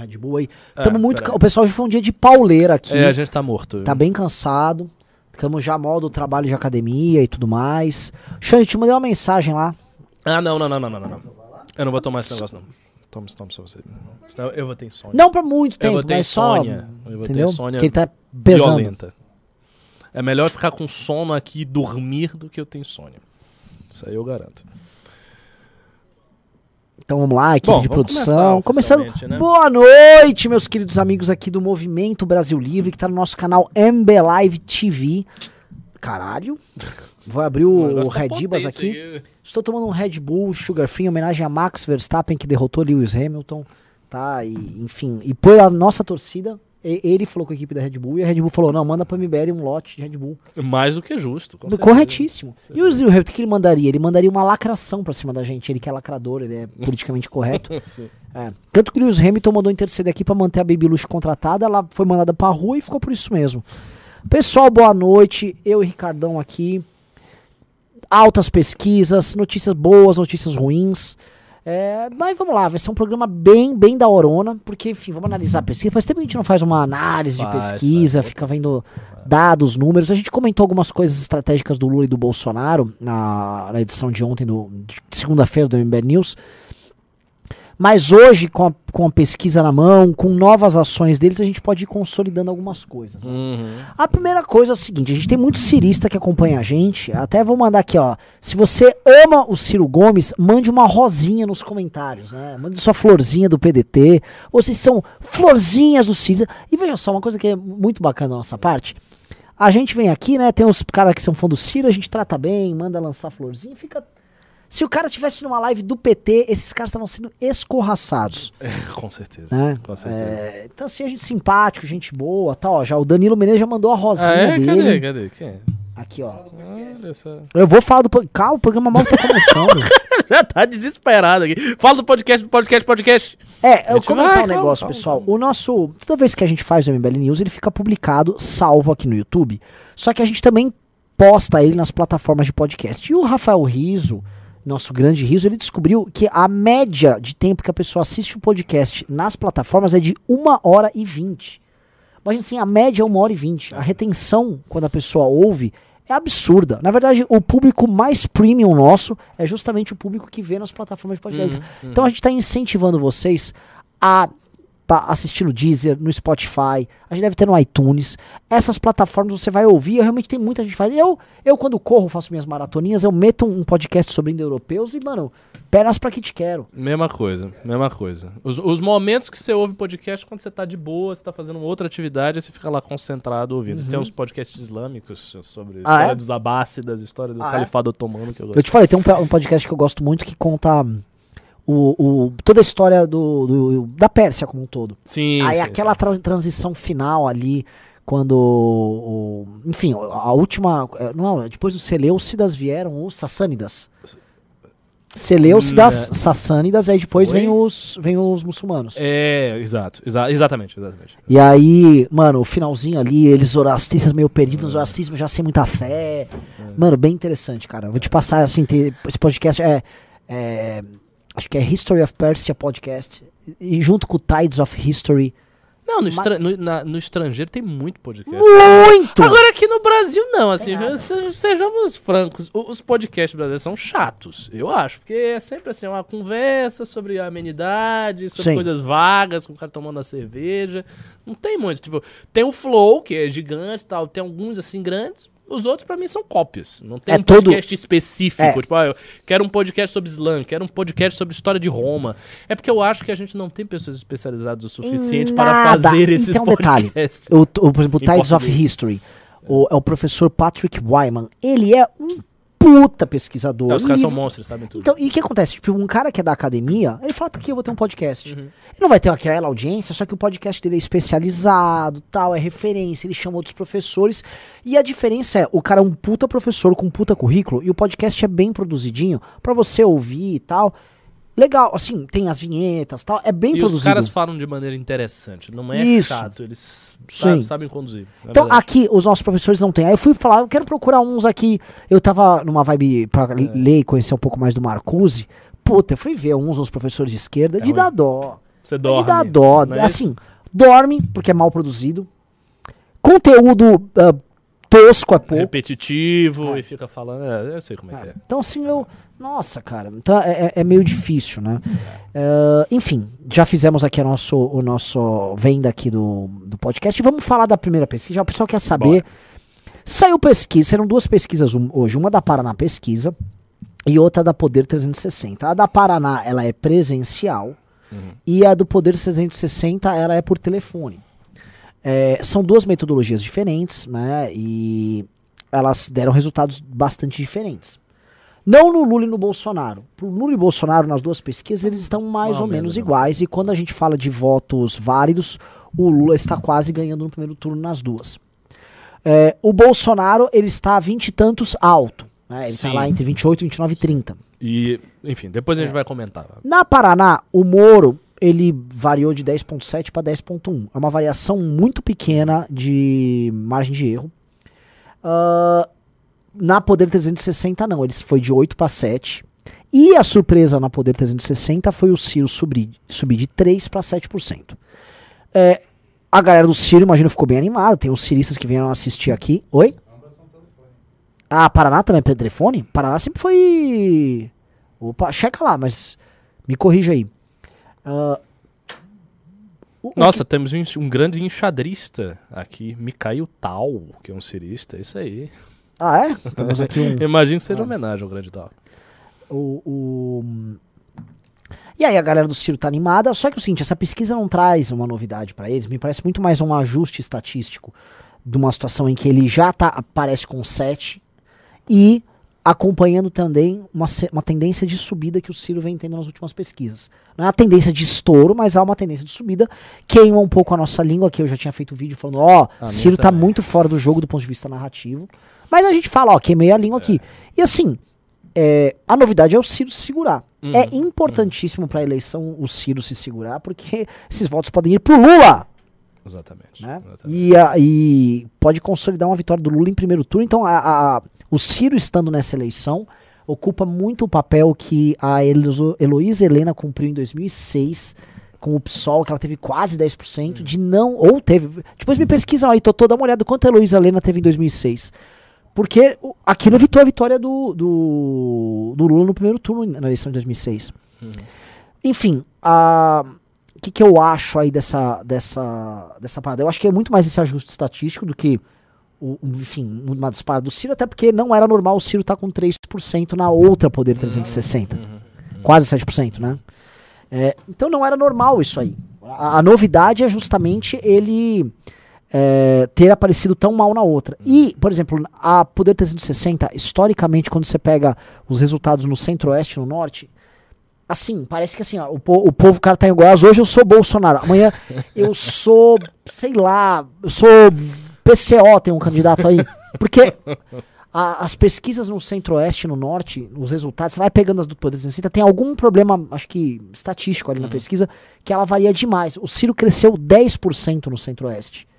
Red Bull aí. É, Tamo muito. O pessoal hoje foi um dia de pauleira aqui. É, a gente tá morto. Tá bem cansado. Ficamos já mal do trabalho de academia e tudo mais. Xande, te mandei uma mensagem lá. Ah, não, não, não, não, não, não. Eu não vou tomar esse negócio, não. Toma, toma só você. Senão eu vou ter insônia. Não pra muito eu tempo, vou ter mas só. insônia. Eu vou Entendeu? ter insônia Porque ele tá pesando. violenta. É melhor ficar com sono aqui e dormir do que eu ter insônia. Isso aí eu garanto. Então vamos lá, equipe Bom, de produção. Começando. né? Boa noite, meus queridos amigos aqui do Movimento Brasil Livre, que tá no nosso canal MB Live TV. Caralho. Vou abrir o, o tá Redibas potente aqui. Estou tomando um Red Bull Sugar Free em homenagem a Max Verstappen, que derrotou Lewis Hamilton. Tá, e, enfim. E por a nossa torcida, ele falou com a equipe da Red Bull e a Red Bull falou: não, manda pra MBL um lote de Red Bull. Mais do que justo. Corretíssimo. E o Hamilton, o que ele mandaria? Ele mandaria uma lacração pra cima da gente. Ele que é lacrador, ele é politicamente correto. É. Tanto que o Lewis Hamilton mandou interceder aqui pra manter a Baby contratada, ela foi mandada pra rua e ficou por isso mesmo. Pessoal, boa noite. Eu e Ricardão aqui. Altas pesquisas, notícias boas, notícias ruins. É, mas vamos lá, vai ser um programa bem, bem da horona, porque, enfim, vamos analisar a pesquisa. Faz tempo que a gente não faz uma análise de Faz, pesquisa, faz. fica vendo dados, números. A gente comentou algumas coisas estratégicas do Lula e do Bolsonaro na, na edição de ontem, do, de segunda-feira do MBL News. Mas hoje, com a, com a pesquisa na mão, com novas ações deles, a gente pode ir consolidando algumas coisas. né? Uhum. A primeira coisa é a seguinte: a gente tem muito cirista que acompanha a gente. Até vou mandar aqui, ó. Se você ama o Ciro Gomes, mande uma rosinha nos comentários, né? Mande sua florzinha do PDT. Vocês são florzinhas do cirista. E veja só, uma coisa que é muito bacana da nossa parte. A gente vem aqui, né? Tem uns caras que são fã do Ciro, a gente trata bem, manda lançar florzinha, fica. Se o cara tivesse numa live do PT, esses caras estavam sendo escorraçados. Com certeza. Né? Com certeza. É, então, assim, a gente simpático, gente boa, tá, ó. Já o Danilo Menezes já mandou a rosinha Ah, é? dele. Cadê? Cadê? Quem é? Aqui, ó. Olha. Eu vou falar do. Calma, o programa mal tá começando. Já tá desesperado aqui. Fala do podcast, do podcast, podcast. é, eu comentar vai, um negócio, calma, pessoal. calma. O nosso. Toda vez que a gente faz o MBL News, ele fica publicado, salvo aqui no YouTube. Só que a gente também posta ele nas plataformas de podcast. E o Rafael Riso, nosso grande Riso, ele descobriu que a média de tempo que a pessoa assiste o podcast nas plataformas é de 1 hora e 20. Mas assim, a média é 1 hora e 20. A retenção, quando a pessoa ouve, é absurda. Na verdade, o público mais premium nosso é justamente o público que vê nas plataformas de podcast. Uhum, Então a gente está incentivando vocês a pa- assistir no Deezer, no Spotify, a gente deve ter no iTunes. Essas plataformas você vai ouvir, eu realmente tem muita gente que faz. Eu, eu quando corro, faço minhas maratoninhas, eu meto um podcast sobre indo-europeus e, mano, pernas pra que te quero. Mesma coisa, mesma coisa. Os, os momentos que você ouve podcast quando você tá de boa, você tá fazendo outra atividade, aí você fica lá concentrado ouvindo. Tem uns podcasts islâmicos sobre a Ah, história é? dos abássidas, história do Ah, é? califado otomano que eu gosto. Eu te falei, tem um, um podcast que eu gosto muito que conta o, o- toda a história do, do- da Pérsia como um todo. Sim. Aí sim, aquela tra- transição final ali, quando. o- enfim, a última. eh, Não, depois dos Seleucidas vieram os Sassânidas. Seleucidas, Hum, é. Sassânidas, aí depois Foi? vem os, vem os muçulmanos. É, exato, exa- exatamente, exatamente. E aí, mano, o finalzinho ali, eles zoroastristas meio perdidos, no zoroastrismo já sem muita fé. Mano, bem interessante, cara. Vou te passar, assim, ter- esse podcast é, é- Acho que é History of Persia Podcast. E junto com o Tides of History. Não, no, estra- no- na- no estrangeiro tem muito podcast. Muito! Agora aqui no Brasil não, assim, se- sejamos francos, os podcasts brasileiros são chatos, eu acho, porque é sempre assim, uma conversa sobre amenidade, sobre Sim. coisas vagas, com o cara tomando a cerveja, não tem muito, tipo, tem o Flow, que é gigante e tal, tem alguns assim grandes, os outros pra mim são cópias, não tem É um todo- podcast específico, É. tipo, ah, eu quero um podcast sobre Islã, quero um podcast sobre história de Roma, é porque eu acho que a gente não tem pessoas especializadas o suficiente para fazer esses tem um detalhe. podcasts. O, o, por exemplo, o Tides of. History. O, é o professor Patrick Wyman. Ele é um puta pesquisador. É, os caras são monstros, sabem tudo. Então, e o que acontece? Tipo, um cara que é da academia, ele fala, tá aqui, eu vou ter um podcast. Uhum. Ele não vai ter aquela audiência, só que o podcast dele é especializado, tal, é referência, ele chama outros professores. E a diferença é, o cara é um puta professor com um puta currículo, e o podcast é bem produzidinho, pra você ouvir e tal. Legal, assim, tem as vinhetas tal, é bem E os produzido. caras falam de maneira interessante, não é Isso. chato, eles sa- Sim. sabem conduzir. é Então, verdade. aqui, os nossos professores não têm. Aí eu fui falar, eu quero procurar uns aqui. Eu tava numa vibe pra É. ler e conhecer um pouco mais do Marcuse. Puta, eu fui ver uns dos professores de esquerda É de ruim. dar dó. Você É dorme. de dar dó. não é assim, dorme, porque é mal produzido. Conteúdo ah, tosco é pouco. Repetitivo É. e fica falando. É, eu sei como é que é. Então, assim, eu. Nossa, cara. Então é, é- é meio difícil, né? Eh, enfim, já fizemos aqui a nosso, o nosso venda aqui do, do podcast. Vamos falar da primeira pesquisa. O pessoal quer saber. Saiu pesquisa, saíram duas pesquisas hoje. Uma da Paraná Pesquisa e outra da Poder 360. A da Paraná, ela é presencial. E a do Poder 360, ela é por telefone. É, são duas metodologias diferentes, né? E elas deram resultados bastante diferentes. Não no Lula e no Bolsonaro. Pro Lula e Bolsonaro, nas duas pesquisas, eles estão mais Mais ou menos né? iguais. E quando a gente fala de votos válidos, o Lula está quase ganhando no primeiro turno nas duas. É, o Bolsonaro, ele está a 20 e tantos alto. Né? Ele está lá entre 28, 29 e 30. E, enfim, depois É. a gente vai comentar. Na Paraná, o Moro ele variou de 10.7 para 10.1. É uma variação muito pequena de margem de erro. Ah, na Poder 360 não, ele foi de 8 para 7. E a surpresa na Poder 360 foi o Ciro subir, subir de 3 para 7%. É, a galera do Ciro, imagino, ficou bem animada. Tem os ciristas que vieram assistir aqui. Oi? Ah, Paraná também é pelo telefone? Paraná sempre foi. Opa, checa lá, mas me corrija aí. Ah, o- o Nossa, temos um, um grande enxadrista aqui, Mikhail Tal, que é um cirista. Isso aí. Ah, é? Temos aqui um. Imagino que seja homenagem ao grande Tal. o, o- E aí a galera do Ciro tá animada, só que o seguinte, essa pesquisa não traz uma novidade pra eles, me parece muito mais um ajuste estatístico de uma situação em que ele já tá, aparece com 7 e acompanhando também uma, uma tendência de subida que o Ciro vem tendo nas últimas pesquisas. Não é uma tendência de estouro, mas há uma tendência de subida, queima um pouco a nossa língua, que eu já tinha feito vídeo falando, ó, minha Ciro tá também. muito fora do jogo do ponto de vista narrativo. Mas a gente fala, ó, queimei a língua aqui. E assim, é, a novidade é o Ciro se segurar. Uhum. É importantíssimo para a eleição o Ciro se segurar, porque esses votos podem ir pro Lula, Exatamente. né? exatamente. E, a- e pode consolidar uma vitória do Lula em primeiro turno. Então, a- a- o Ciro estando nessa eleição ocupa muito o papel que a Elo- Heloísa Helena cumpriu em 2006 com o PSOL, que ela teve quase 10%, de não, ou teve, depois me pesquisam aí, tô toda uma olhada quanto a Heloísa Helena teve em 2006. Porque aquilo evitou a vitória do, do, do Lula no primeiro turno na eleição de 2006. Enfim, a- o que, que eu acho aí dessa, dessa, dessa parada? Eu acho que é muito mais esse ajuste estatístico do que, o, enfim, uma disparada do Ciro, até porque não era normal o Ciro estar com 3% na outra Poder 360. Quase 7%, né? É, então não era normal isso aí. A, a novidade é justamente ele é, ter aparecido tão mal na outra. E, por exemplo, a Poder 360, historicamente, quando você pega os resultados no centro-oeste e no norte, assim, parece que assim, ó, o, po- o povo, o cara tá em Goiás, hoje eu sou Bolsonaro, amanhã eu sou, sei lá, eu sou PCO, tem um candidato aí. Porque a- as pesquisas no centro-oeste e no norte, os resultados, você vai pegando as do Poder 360, tem algum problema, acho que estatístico ali na pesquisa, que ela varia demais. O Ciro cresceu 10% no centro-oeste.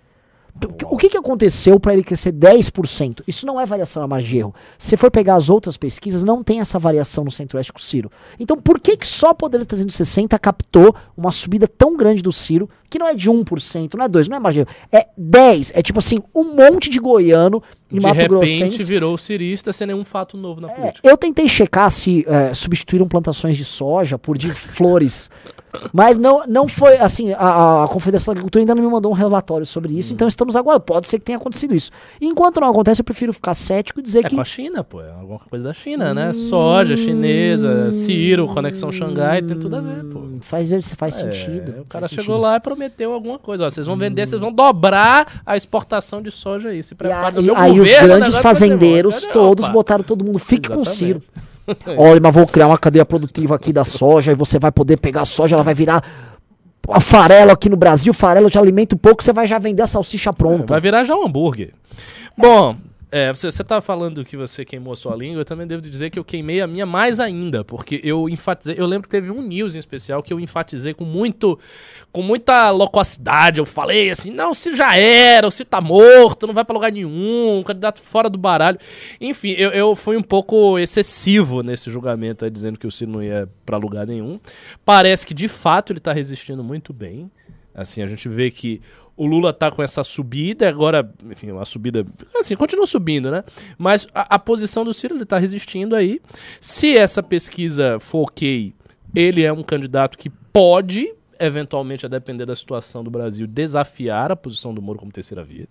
O que, que aconteceu para ele crescer 10%? Isso não é variação na margem de erro. Se você for pegar as outras pesquisas, não tem essa variação no centro-oeste com o Ciro. Então, por que, que só o Poder 360 captou uma subida tão grande do Ciro, que não é de 1%, não é 2%, não é margem de erro, é 10%. É tipo assim, um monte de goiano em De Mato repente Grossense. virou cirista sem nenhum fato novo na É, política. eu tentei checar se é, substituíram plantações de soja por de flores. Mas não, não foi assim. A, a Confederação da Agricultura ainda não me mandou um relatório sobre isso, então estamos aguardando. Pode ser que tenha acontecido isso. Enquanto não acontece, eu prefiro ficar cético e dizer É que. com a China, pô. É alguma coisa da China, né? Soja chinesa, Ciro, Conexão Xangai, tem tudo a ver, pô. Hum, Faz, faz É, sentido. O cara chegou lá e prometeu alguma coisa. Ó, vocês vão vender, vocês vão dobrar a exportação de soja aí. Se E prepara aí, no meu aí os governo, o grandes negócio vai ser bom. fazendeiros Opa. todos botaram todo mundo. Fique com o Ciro. Olha, mas vou criar uma cadeia produtiva aqui da soja e você vai poder pegar a soja, ela vai virar a farelo aqui no Brasil, farelo de alimento pouco, você vai já vender a salsicha pronta. Vai virar já um hambúrguer. Bom, É, você, você tá falando que você queimou a sua língua, eu também devo dizer que eu queimei a minha mais ainda, porque eu enfatizei, eu lembro que teve um news em especial que eu enfatizei com muito, com muita loquacidade, eu falei assim, não, se já era, se tá morto, não vai pra lugar nenhum, um candidato fora do baralho. Enfim, eu, eu fui um pouco excessivo nesse julgamento, aí, dizendo que o Ciro não ia pra lugar nenhum. Parece que, de fato, ele tá resistindo muito bem. Assim, a gente vê que o Lula tá com essa subida, agora, enfim, uma subida. Assim, continua subindo, né? Mas a, a posição do Ciro, ele tá resistindo aí. Se essa pesquisa for ok, ele é um candidato que pode, eventualmente, a depender da situação do Brasil, desafiar a posição do Moro como terceira via.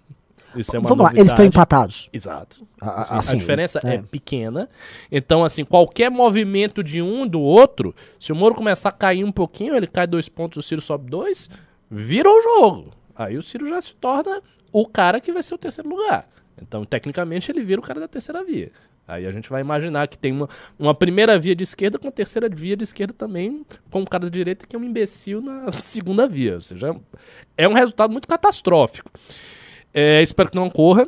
Isso é uma Vamos lá, eles estão novidade. empatados. Exato. A- Assim, assim, a diferença é. é. pequena. Então, assim, qualquer movimento de um do outro, se o Moro começar a cair um pouquinho, ele cai dois pontos, o Ciro sobe dois, vira o jogo. Aí o Ciro já se torna o cara que vai ser o terceiro lugar. Então, tecnicamente, ele vira o cara da terceira via. Aí a gente vai imaginar que tem uma, uma primeira via de esquerda com a terceira via de esquerda também, com o cara da direita que é um imbecil na segunda via. Ou seja, é um resultado muito catastrófico. É, espero que não ocorra.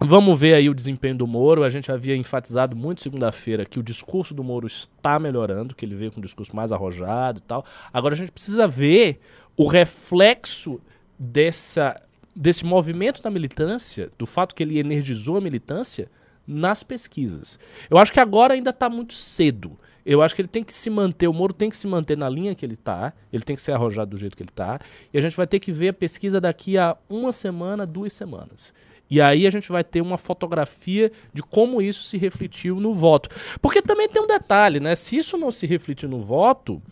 Vamos ver aí o desempenho do Moro. A gente havia enfatizado muito segunda-feira que o discurso do Moro está melhorando, que ele veio com um discurso mais arrojado e tal. Agora a gente precisa ver o reflexo dessa, desse movimento da militância, do fato que ele energizou a militância nas pesquisas. Eu acho que agora ainda está muito cedo. Eu acho que ele tem que se manter, o Moro tem que se manter na linha que ele está, ele tem que ser arrojado do jeito que ele está, e a gente vai ter que ver a pesquisa daqui a uma semana, duas semanas. E aí a gente vai ter uma fotografia de como isso se refletiu no voto. Porque também tem um detalhe, né? Se isso não se refletir no voto,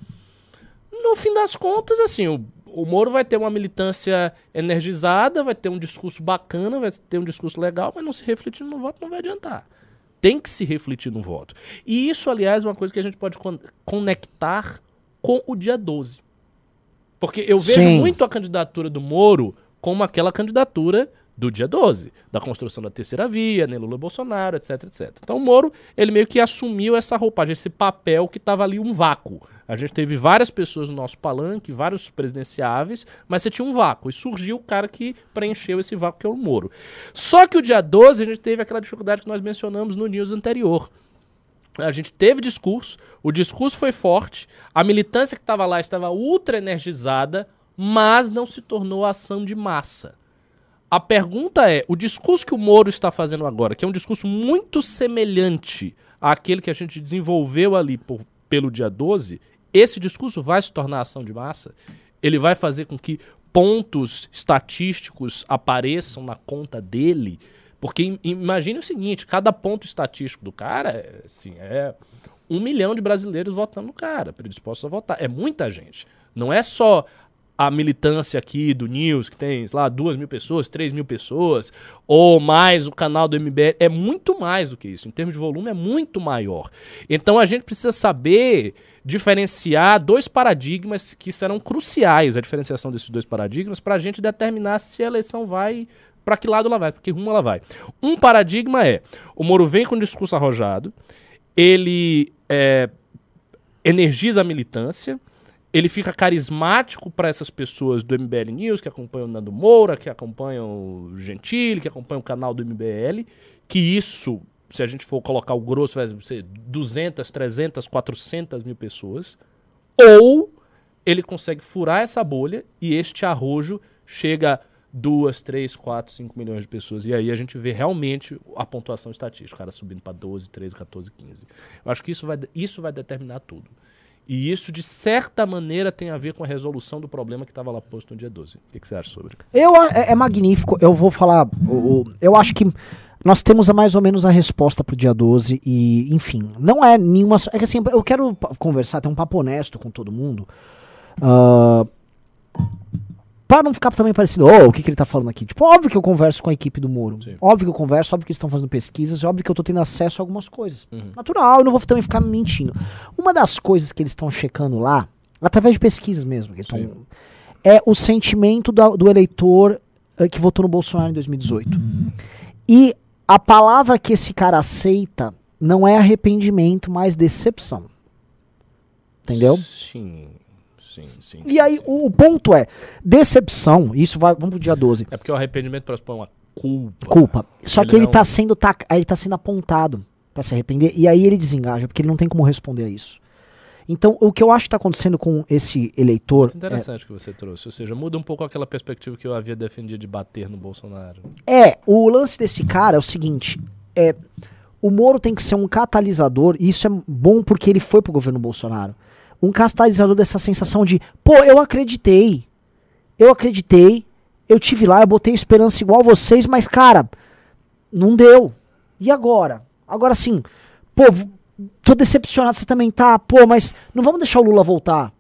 no fim das contas, assim, o, o Moro vai ter uma militância energizada, vai ter um discurso bacana, vai ter um discurso legal, mas não se refletir no voto não vai adiantar. Tem que se refletir no voto. E isso, aliás, é uma coisa que a gente pode con- conectar com o dia 12. Porque eu vejo Sim. muito a candidatura do Moro como aquela candidatura do dia 12, da construção da terceira via, né, Lula Bolsonaro, etc, etc. Então o Moro, ele meio que assumiu essa roupagem, esse papel que estava ali um vácuo. A gente teve várias pessoas no nosso palanque, vários presidenciáveis, mas você tinha um vácuo. E surgiu o cara que preencheu esse vácuo, que é o Moro. Só que o dia 12 a gente teve aquela dificuldade que nós mencionamos no news anterior. A gente teve discurso, o discurso foi forte, a militância que estava lá estava ultra energizada, mas não se tornou ação de massa. A pergunta é: o discurso que o Moro está fazendo agora, que é um discurso muito semelhante àquele que a gente desenvolveu ali por- pelo dia 12, esse discurso vai se tornar ação de massa? Ele vai fazer com que pontos estatísticos apareçam na conta dele? Porque im- imagine o seguinte: cada ponto estatístico do cara é, assim, é um milhão de brasileiros votando no cara, predispostos a votar. É muita gente. Não é só a militância aqui do News, que tem, sei lá, duas mil pessoas, três mil pessoas, ou mais o canal do MBL, é muito mais do que isso. Em termos de volume, é muito maior. Então a gente precisa saber diferenciar dois paradigmas que serão cruciais, a diferenciação desses dois paradigmas, para a gente determinar se a eleição vai. Para que lado ela vai, para que rumo ela vai. Um paradigma é: o Moro vem com um discurso arrojado, ele é, energiza a militância, ele fica carismático para essas pessoas do MBL News, que acompanham o Nando Moura, que acompanham o Gentili, que acompanham o canal do MBL, que isso, se a gente for colocar o grosso, vai ser 200, 300, 400 mil pessoas. Ou ele consegue furar essa bolha e este arrojo chega 2, 3, 4, 5 milhões de pessoas. E aí a gente vê realmente a pontuação estatística, o cara subindo para 12, 13, 14, 15. Eu acho que isso vai, isso vai determinar tudo. E isso, de certa maneira, tem a ver com a resolução do problema que estava lá posto no dia 12. O que, que você acha sobre? Eu, é, é magnífico. Eu vou falar. o- o- eu acho que nós temos a mais ou menos a resposta pro dia 12. E, enfim, não é nenhuma. É que assim, eu quero conversar, ter um papo honesto com todo mundo. ah, Pra não ficar também parecendo, oh, o que, que ele tá falando aqui? Tipo, óbvio que eu converso com a equipe do Moro. Sim. Óbvio que eu converso, óbvio que eles estão fazendo pesquisas, óbvio que eu tô tendo acesso a algumas coisas. Uhum. Natural, eu não vou também ficar me mentindo. Uma das coisas que eles estão checando lá, através de pesquisas mesmo, que eles tão, é o sentimento da- do eleitor eh, que votou no Bolsonaro em 2018. E a palavra que esse cara aceita não é arrependimento, mas decepção. Entendeu? Sim, sim, sim. E sim, aí sim. o, o ponto é, decepção, isso vai, vamos pro dia 12. É porque o arrependimento pressupõe uma culpa. culpa. Só Ele que ele não- tá sendo aí ele tá sendo apontado pra se arrepender e aí ele desengaja porque ele não tem como responder a isso. Então, o que eu acho que tá acontecendo com esse eleitor Muito interessante o que você trouxe. Ou seja, muda um pouco aquela perspectiva que eu havia defendido de bater no Bolsonaro. é, o lance desse cara é o seguinte, é o Moro tem que ser um catalisador, e isso é bom porque ele foi pro governo Bolsonaro. Um catalisador dessa sensação de, pô, eu acreditei. Eu acreditei, eu tive lá, eu botei esperança igual vocês, mas cara, não deu. E agora? Agora sim, pô, tô decepcionado, você também tá, pô, mas não vamos deixar o Lula voltar.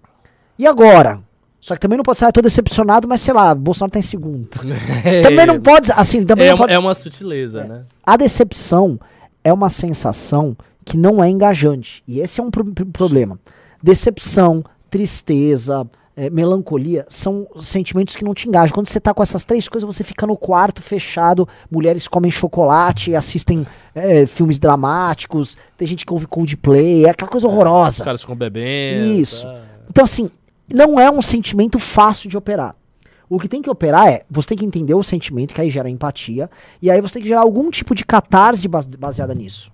E agora? Só que também não pode ser, ah, tô decepcionado, mas sei lá, Bolsonaro tá em segundo. também não pode, assim, também É, não uma- pode. é uma sutileza, né? A decepção é uma sensação que não é engajante. E esse é um pro- pro- problema. Decepção, tristeza, é, melancolia são sentimentos que não te engajam. Quando você tá com essas três coisas, você fica no quarto fechado, mulheres comem chocolate, assistem é, filmes dramáticos, tem gente que ouve Coldplay, é aquela coisa Os horrorosa. caras ficam bebendo. Isso. tá. Então, assim, não é um sentimento fácil de operar. O que tem que operar é, você tem que entender o sentimento, que aí gera empatia, e aí você tem que gerar algum tipo de catarse base- baseada nisso.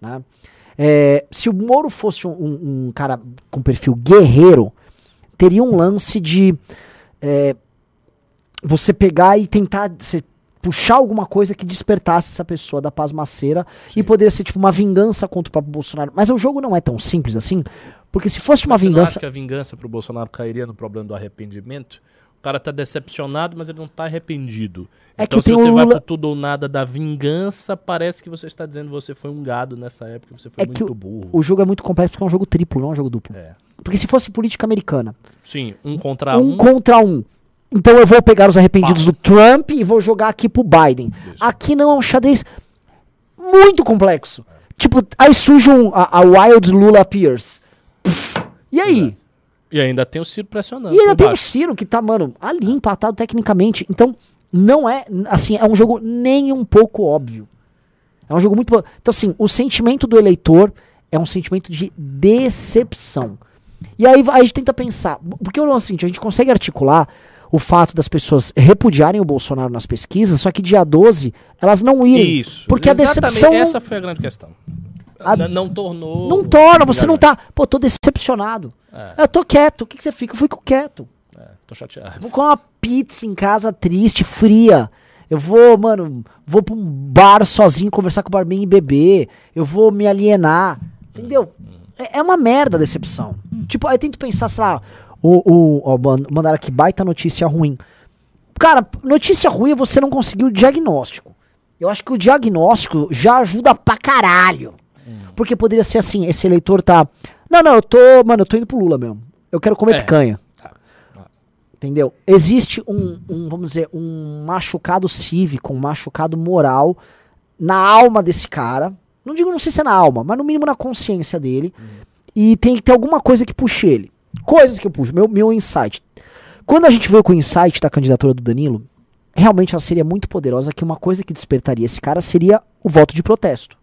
né? É, se o Moro fosse um, um- cara com perfil guerreiro, teria um lance de é, você pegar e tentar você puxar alguma coisa que despertasse essa pessoa da pasmaceira e poderia ser tipo uma vingança contra o próprio Bolsonaro. Mas o jogo não é tão simples assim, porque se fosse uma Mas você não vingança. acha que a vingança pro Bolsonaro cairia no problema do arrependimento? O cara tá decepcionado, mas ele não tá arrependido. É então, que se você o vai pro tudo ou nada da vingança, parece que você está dizendo que você foi um gado nessa época, você foi É que muito burro. O jogo é muito complexo porque é um jogo triplo, não é um jogo duplo. É. Porque se fosse política americana, Sim, um contra um um. contra um. Então eu vou pegar os arrependidos do Trump e vou jogar aqui pro Biden. Isso. Aqui não é um xadrez muito complexo. Tipo, aí surge um, a, a Wild Lula Appears. Pff, e aí? E ainda tem o Ciro pressionando. E ainda tem o baixo. Ciro que tá, mano, ali empatado tecnicamente. Então, não é, assim, é um jogo nem um pouco óbvio. É um jogo muito. Então, assim, o sentimento do eleitor é um sentimento de decepção. E aí a gente tenta pensar. Porque o lance é o seguinte, a gente consegue articular o fato das pessoas repudiarem o Bolsonaro nas pesquisas, só que dia 12 elas não irem. Isso. Porque a exatamente, decepção não- Essa foi a grande questão. A- N- Não tornou. Não torna, você não tá. Pô, tô decepcionado. É, Eu tô quieto. O que, que você fica? Eu fico quieto. é, tô chateado. Vou comer uma pizza em casa triste, fria. Eu vou, mano, vou pra um bar sozinho conversar com o barman e beber. Eu vou me alienar. Entendeu? É, é uma merda a decepção. Tipo, aí eu tento pensar, sei lá, o, o, ó, man- mandaram aqui baita notícia ruim. Cara, notícia ruim é você não conseguir o diagnóstico. Eu acho que o diagnóstico já ajuda pra caralho. Porque poderia ser assim, esse eleitor tá. Não, não, eu tô. Mano, eu tô indo pro Lula mesmo. Eu quero comer É. picanha. Tá. Entendeu? Existe um, um, vamos dizer, um machucado cívico, um machucado moral na alma desse cara. Não digo, não sei se é na alma, mas no mínimo na consciência dele. E tem que ter alguma coisa que puxe ele. Coisas que eu puxo. Meu, meu insight. Quando a gente veio com o insight da candidatura do Danilo, realmente ela seria muito poderosa, que uma coisa que despertaria esse cara seria o voto de protesto.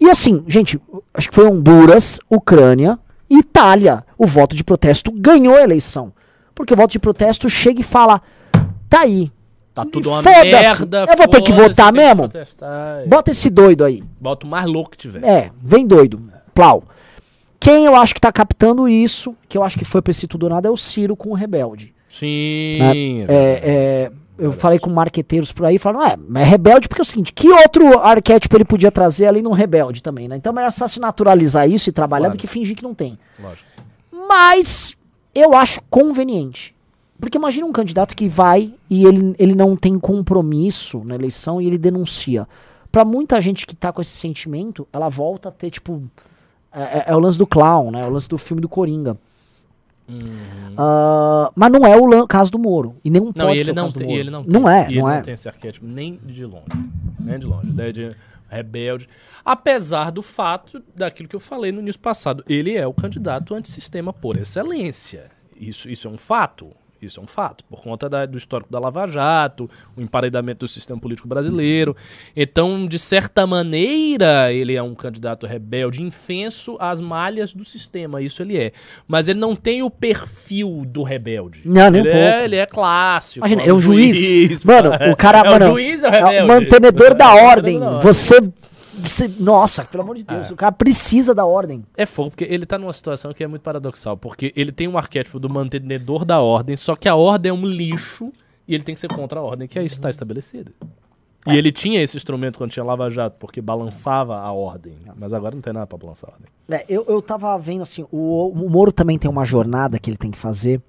E assim, gente, acho que foi Honduras, Ucrânia e Itália. O voto de protesto ganhou a eleição. Porque o voto de protesto chega e fala: tá aí. Tá tudo uma merda. eu vou ter que votar tem que mesmo? protestar. Bota esse doido aí. Bota o mais louco que tiver. É, vem doido. Plau. Quem eu acho que tá captando isso, que eu acho que foi pra esse tudo ou nada, é o Ciro com o Rebelde. Sim. É, é, eu falei com marqueteiros por aí, falaram, é, mas é rebelde porque é o seguinte, que outro arquétipo ele podia trazer além de um rebelde também, né? Então é melhor só se naturalizar isso e trabalhar Claro. do que fingir que não tem. Lógico. Mas eu acho conveniente. Porque imagina um candidato que vai e ele, ele não tem compromisso na eleição e ele denuncia. Pra muita gente que tá com esse sentimento, ela volta a ter, tipo. É, é- é o lance do clown, né? É o lance do filme do Coringa. Ah, mas não é o caso do Moro. E nem um Não, pode ser ele não, tem, Moro. ele não tem. Não é, e ele não é. não tem esse arquétipo nem de longe. Nem de longe. Ideia de rebelde. Apesar do fato daquilo que eu falei no início passado. Ele é o candidato antissistema por excelência. Isso, isso é um fato. Isso é um fato, por conta da- do histórico da Lava Jato, o emparedamento do sistema político brasileiro. Então, de certa maneira, ele é um candidato rebelde, infenso às malhas do sistema, isso ele é. Mas ele não tem o perfil do rebelde. Não, nem um ele, é, pouco. ele é clássico. Imagina, é é um juiz. mano, é, o cara, é mano, o juiz é o é rebelde. o mantenedor da É o ordem. mantenedor da Você, você- Nossa, pelo amor de Deus, o cara precisa da ordem. É fogo, porque ele tá numa situação que é muito paradoxal, porque ele tem um arquétipo do mantenedor da ordem, só que a ordem é um lixo e ele tem que ser contra a ordem que aí está estabelecida. E ele tinha esse instrumento quando tinha Lava Jato, porque balançava a ordem. Mas agora não tem nada pra balançar a ordem. É, eu, eu tava vendo assim, o, o Moro também tem uma jornada que ele tem que fazer,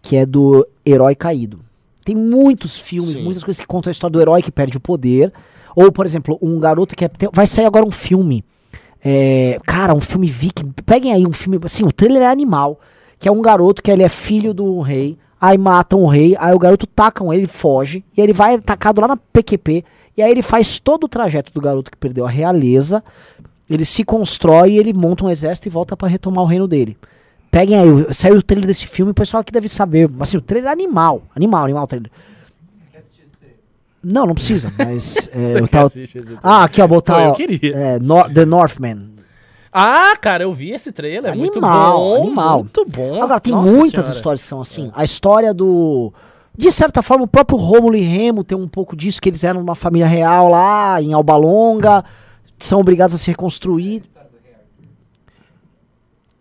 que é do herói caído. Tem muitos filmes, Sim. muitas coisas que contam a história do herói que perde o poder. Ou, por exemplo, um garoto que é. vai sair agora um filme. é, cara, um filme viking. Peguem aí um filme. Assim, o trailer é animal. Que é um garoto que ele é filho do rei. Aí matam o rei. Aí o garoto tacam ele, foge. E ele vai atacado lá na PQP. E aí ele faz todo o trajeto do garoto que perdeu a realeza. Ele se constrói, ele monta um exército e volta pra retomar o reino dele. Peguem aí, saiu o trailer desse filme, o pessoal aqui deve saber. Assim, o trailer é animal. Animal, animal o trailer. Não, não precisa, mas. é, eu tava- Ah, aqui, ó, botar. Pô, eu queria. é, Nor- The Northman. Ah, cara, eu vi esse trailer. é muito Animal, bom. animal. Muito bom. Agora, tem Nossa muitas Senhora. histórias que são assim. A história do. De certa forma, o próprio Rômulo e Remo tem um pouco disso, que eles eram uma família real lá em Alba Longa, são obrigados a se reconstruir.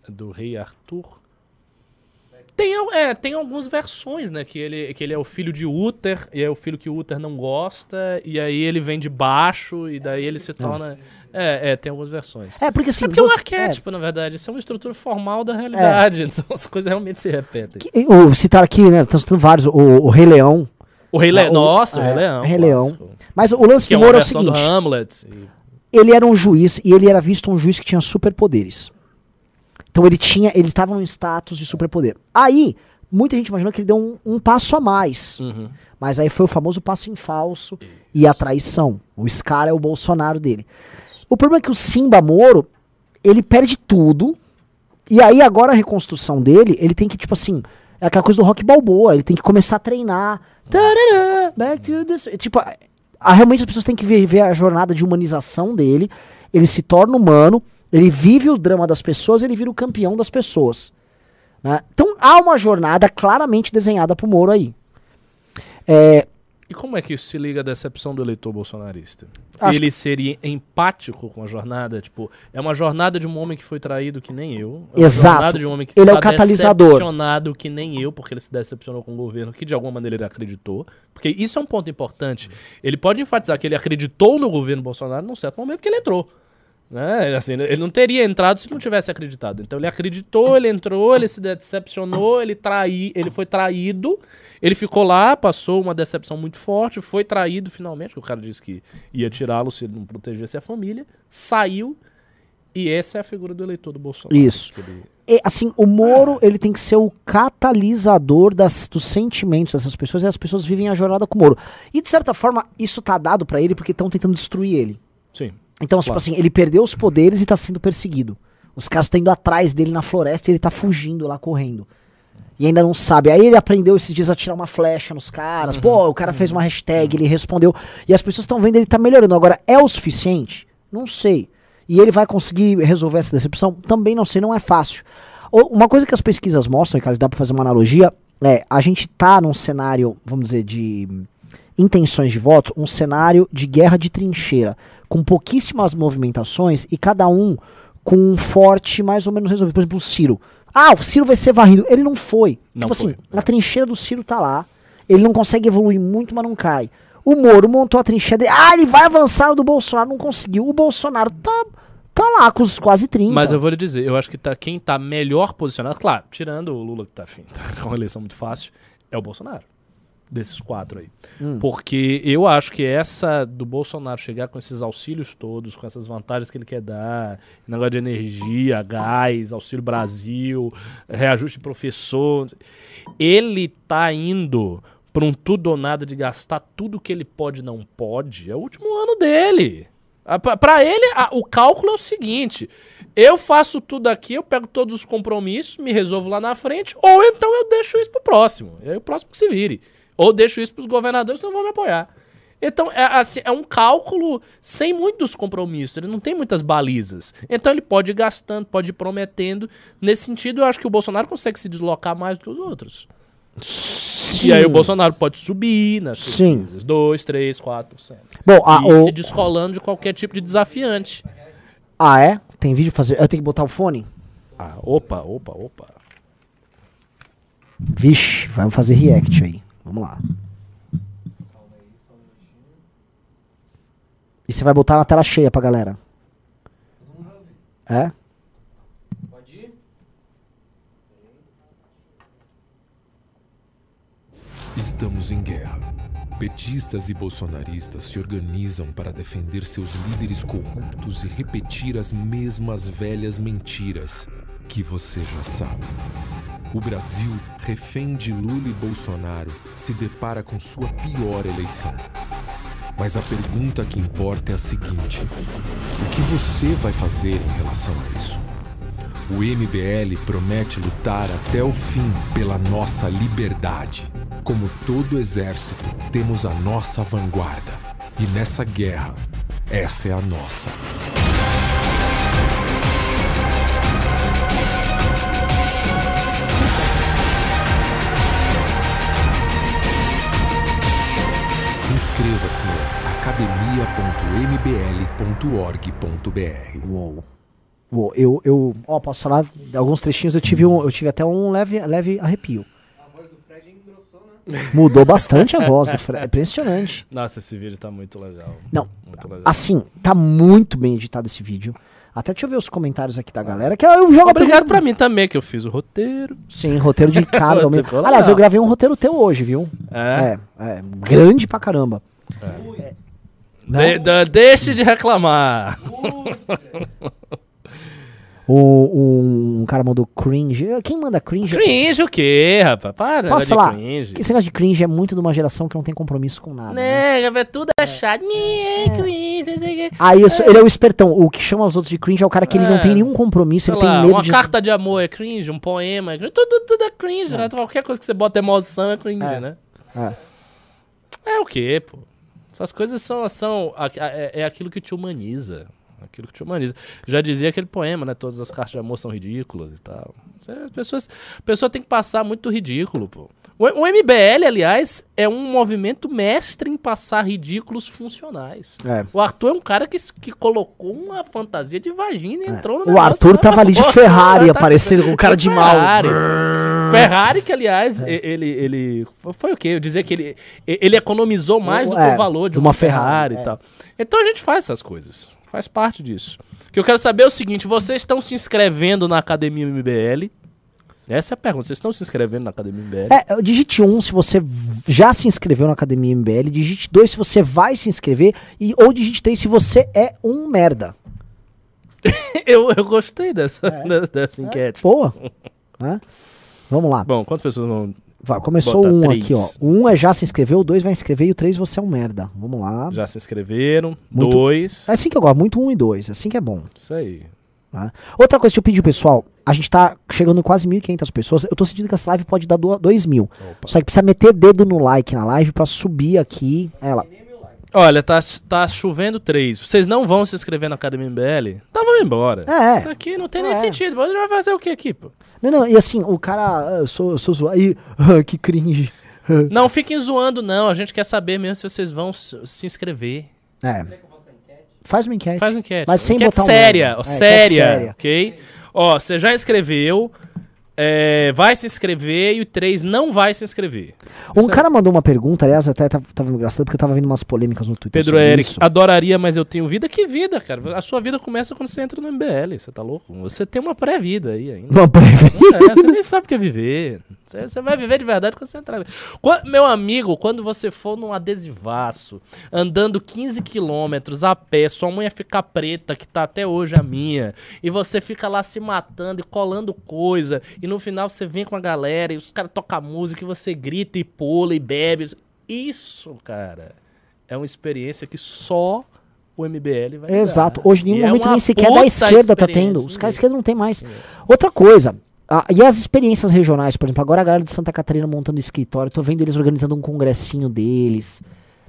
do rei Arthur. Tem, é, tem algumas versões, né? Que ele, que ele é o filho de Uther, e é o filho que o Uther não gosta, e aí ele vem de baixo, e daí ele se torna. É, é, tem algumas versões. É, porque assim. É porque é um você- arquétipo, na verdade. Isso é uma estrutura formal da realidade. Então as coisas realmente se repetem. que- o, citar aqui, né? Estão citando vários. O, o Rei Leão. O Rei Leão. Nossa, o é, Rei Leão. Rei Leão. Mas o lance Que é do Moro é o seguinte: Hamlet. e- ele era um juiz e ele era visto um juiz que tinha superpoderes. Então ele tinha, ele estava num status de superpoder. Aí, muita gente imaginou que ele deu um, um passo a mais. Uhum. Mas aí foi o famoso passo em falso e a traição. O Scar é o Bolsonaro dele. O problema é que o Simba Moro, ele perde tudo. E aí agora a reconstrução dele, ele tem que, tipo assim, é aquela coisa do rock balboa, ele tem que começar a treinar. Tarará, back to the... Tipo, a- a- realmente as pessoas têm que ver, ver a jornada de humanização dele. Ele se torna humano, ele vive o drama das pessoas, ele vira o campeão das pessoas. né? Então há uma jornada claramente desenhada pro Moro aí. É, E como é que isso se liga à decepção do eleitor bolsonarista? Acho Ele seria empático com a jornada? Tipo, é uma jornada de um homem que foi traído que nem eu. É uma Exato. jornada de um homem que Ele é o catalisador. decepcionado que nem eu, porque ele se decepcionou com o governo, que de alguma maneira ele acreditou. Porque isso é um ponto importante. Ele pode enfatizar que ele acreditou no governo Bolsonaro num certo momento que ele entrou. Né? Assim, ele não teria entrado se não tivesse acreditado. Então ele acreditou, ele entrou, ele se decepcionou, ele traí, ele foi traído, ele ficou lá, passou uma decepção muito forte, foi traído finalmente, que o cara disse que ia tirá-lo se ele não protegesse a família, saiu e essa é a figura do eleitor do Bolsonaro. Isso. Ele- E, assim, o Moro, ele tem que ser o catalisador das, dos sentimentos dessas pessoas e as pessoas vivem a jornada com o Moro. E, de certa forma, isso tá dado pra ele porque estão tentando destruir ele. Sim. Então, tipo Claro. assim, ele perdeu os poderes e tá sendo perseguido. Os caras estão indo atrás dele na floresta e ele tá fugindo lá, correndo. E ainda não sabe. Aí ele aprendeu esses dias a tirar uma flecha nos caras. Pô, o cara fez uma hashtag, ele respondeu. E as pessoas estão vendo ele tá melhorando. Agora, é o suficiente? Não sei. E ele vai conseguir resolver essa decepção? Também não sei, não é fácil. Uma coisa que as pesquisas mostram, e cara, dá pra fazer uma analogia, é a gente tá num cenário, vamos dizer, de intenções de voto, um cenário de guerra de trincheira, com pouquíssimas movimentações e cada um com um forte mais ou menos resolvido. Por exemplo, o Ciro. Ah, o Ciro vai ser varrido. Ele não foi. Não tipo foi. assim, a trincheira do Ciro tá lá. Ele não consegue evoluir muito, mas não cai. O Moro montou a trincheira dele. Ah, ele vai avançar do Bolsonaro. Não conseguiu. O Bolsonaro tá, tá lá com os quase 30. Mas eu vou lhe dizer, eu acho que tá, quem tá melhor posicionado, claro, tirando o Lula que tá, enfim, tá com uma eleição muito fácil, é o Bolsonaro. Desses quatro aí. Hum. Porque eu acho que essa do Bolsonaro chegar com esses auxílios todos, com essas vantagens que ele quer dar, negócio de energia, gás, auxílio Brasil, reajuste de professor, ele tá indo pra um tudo ou nada de gastar tudo que ele pode e não pode. É o último ano dele. Pra- Pra ele, a- o cálculo é o seguinte: Eu faço tudo aqui, eu pego todos os compromissos, me resolvo lá na frente, ou então eu deixo isso pro próximo. E aí o próximo que se vire. Ou deixo isso pros governadores que não vão me apoiar. Então, é, assim, é um cálculo sem muitos compromissos, ele não tem muitas balizas. Então ele pode ir gastando, pode ir prometendo. Nesse sentido, eu acho que o Bolsonaro consegue se deslocar mais do que os outros. Sim. E aí o Bolsonaro pode subir nas Sim. pesquisas, 2, 3, 4%. Bom, ah, e o- se descolando de qualquer tipo de desafiante. ah, é? Tem vídeo fazer. Eu tenho que botar o fone? Ah, opa, opa, opa. Vixe, vamos fazer react aí. Vamos lá. E você vai botar na tela cheia pra galera. É? Estamos em guerra. Petistas e bolsonaristas se organizam para defender seus líderes corruptos e repetir as mesmas velhas mentiras que você já sabe. O Brasil, refém de Lula e Bolsonaro, se depara com sua pior eleição. Mas a pergunta que importa é a seguinte: o que você vai fazer em relação a isso? O MBL promete lutar até o fim pela nossa liberdade. Como todo exército, temos a nossa vanguarda. E nessa guerra, essa é a nossa. Inscreva-se no academia.mbl.org.br. Uou. Uou, eu, eu, ó, posso falar, de alguns trechinhos eu tive, um, eu tive até um leve, leve arrepio. Mudou bastante a voz do Fred, é impressionante. Nossa, esse vídeo tá muito legal. Não, Muito legal. assim, tá muito bem editado esse vídeo. Até deixa eu ver os comentários aqui da galera, que eu jogo a Obrigado pra mim também, que eu fiz o roteiro. Sim, roteiro de ficou Aliás, eu gravei um roteiro teu hoje, viu? É. É, é, grande pra caramba. De- de- deixe de reclamar. O, um cara mandou cringe. Quem manda cringe? Cringe o quê, rapaz? Para Posso de falar? cringe. Esse negócio de cringe é muito de uma geração que não tem compromisso com nada. né? Né, é tudo é chato. Quê. Aí isso- ele é o espertão. O que chama os outros de cringe é o cara que ele não É. tem nenhum compromisso, Sei ele tem lá, medo uma de. carta de amor é cringe, um poema é cringe. Tudo, tudo é cringe, né? Qualquer coisa que você bota emoção é cringe, É. né? É. É o quê, pô? Essas coisas são, são é, é aquilo que te humaniza. Aquilo que te humaniza. Já dizia aquele poema, né? Todas as cartas de amor são ridículas e tal. Isso é- As pessoas, a pessoa tem que passar muito ridículo, pô. O, o MBL, aliás, é um movimento mestre em passar ridículos funcionais. É. O Arthur é um cara que, que colocou uma fantasia de vagina e entrou no É. O. Arthur tava ali de Ferrari, aparecendo com cara de mal. Ferrari. Ferrari, que aliás, e- ele, ele. Foi o quê? Eu dizer que ele, ele economizou mais do que É, o valor de uma uma Ferrari, Ferrari, e é. tal. Então a gente faz essas coisas. Faz parte disso. O que eu quero saber é o seguinte: vocês estão se inscrevendo na Academia MBL? Essa é a pergunta. Vocês estão se inscrevendo na Academia MBL? É, digite um se você já se inscreveu na Academia MBL, digite dois se você vai se inscrever, e, ou digite três se você é um merda. Eu, eu gostei dessa, É. dessa, dessa enquete. Boa. Né? Vamos lá. Bom, quantas pessoas vão. Vai, começou um três. aqui, ó. Um é já se inscreveu, o dois vai inscrever e o três você é um merda. Vamos lá. Já se inscreveram? Muito- Dois. É assim que eu gosto, muito um e dois, assim que é bom. Isso aí. né? Outra coisa que eu pedi, pessoal, a gente tá chegando em quase 1.500 pessoas. Eu tô sentindo que essa live pode dar 2 mil. Só que precisa meter dedo no like na live pra subir aqui. Ela. Olha, tá, tá chovendo três. Vocês não vão se inscrever na Academia MBL? Então vamos embora. É. Isso aqui não tem nem É. sentido. Mas vai fazer o que aqui, pô? Não, não, e assim, o cara. ah, Eu sou, eu sou zoado. Aí, que cringe. Não fiquem zoando, não. A gente quer saber mesmo se vocês vão se inscrever. É. Faz uma enquete. Faz uma enquete. Mas sem enquete botar um séria, ó, É, séria, séria. ok? Ó, você já inscreveu, é, vai se inscrever e o 3 não vai se inscrever. Um Isso é- cara mandou uma pergunta, aliás, até tava, tava engraçado porque eu tava vendo umas polêmicas no Twitter. Pedro Eric, isso. adoraria, mas eu tenho vida. Que vida, cara? A sua vida começa quando você entra no MBL. Você tá louco? Você tem uma pré-vida aí ainda. Uma breve. É, você nem sabe o que é viver. Você, você vai viver de verdade quando você entrar. Qua- meu amigo, quando você for num adesivaço, andando 15 quilômetros a pé, sua unha fica preta, que tá até hoje a minha, e você fica lá se matando e colando coisa, e no final você vem com a galera, e os caras tocam música, e você grita e pula e bebe. Isso, cara, é uma experiência que só o MBL vai Exato. ligar. Hoje, em nenhum é momento, uma nem sequer da esquerda tá tendo. Os caras da esquerda não tem mais. Outra coisa. ah, e as experiências regionais, por exemplo, agora a galera de Santa Catarina montando escritório, tô vendo eles organizando um congressinho deles,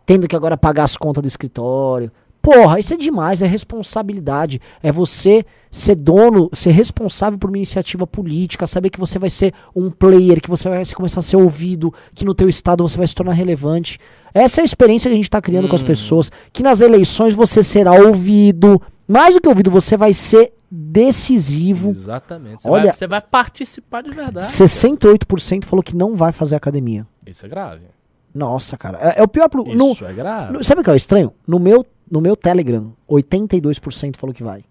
tendo que agora pagar as contas do escritório. Porra, isso é demais, é responsabilidade. É você ser dono, ser responsável por uma iniciativa política, saber que você vai ser um player, que você vai começar a ser ouvido, que no teu estado você vai se tornar relevante. Essa é a experiência que a gente está criando com as Hum. pessoas, que nas eleições você será ouvido, mais do que ouvido, você vai ser decisivo. Exatamente. Você, Olha- vai, você vai participar de verdade. 68% falou que não vai fazer academia. Isso é grave. Nossa, cara. É, é o pior. Pro, no- Isso é grave. no- sabe o que é estranho? No meu, no meu Telegram, 82% falou que vai.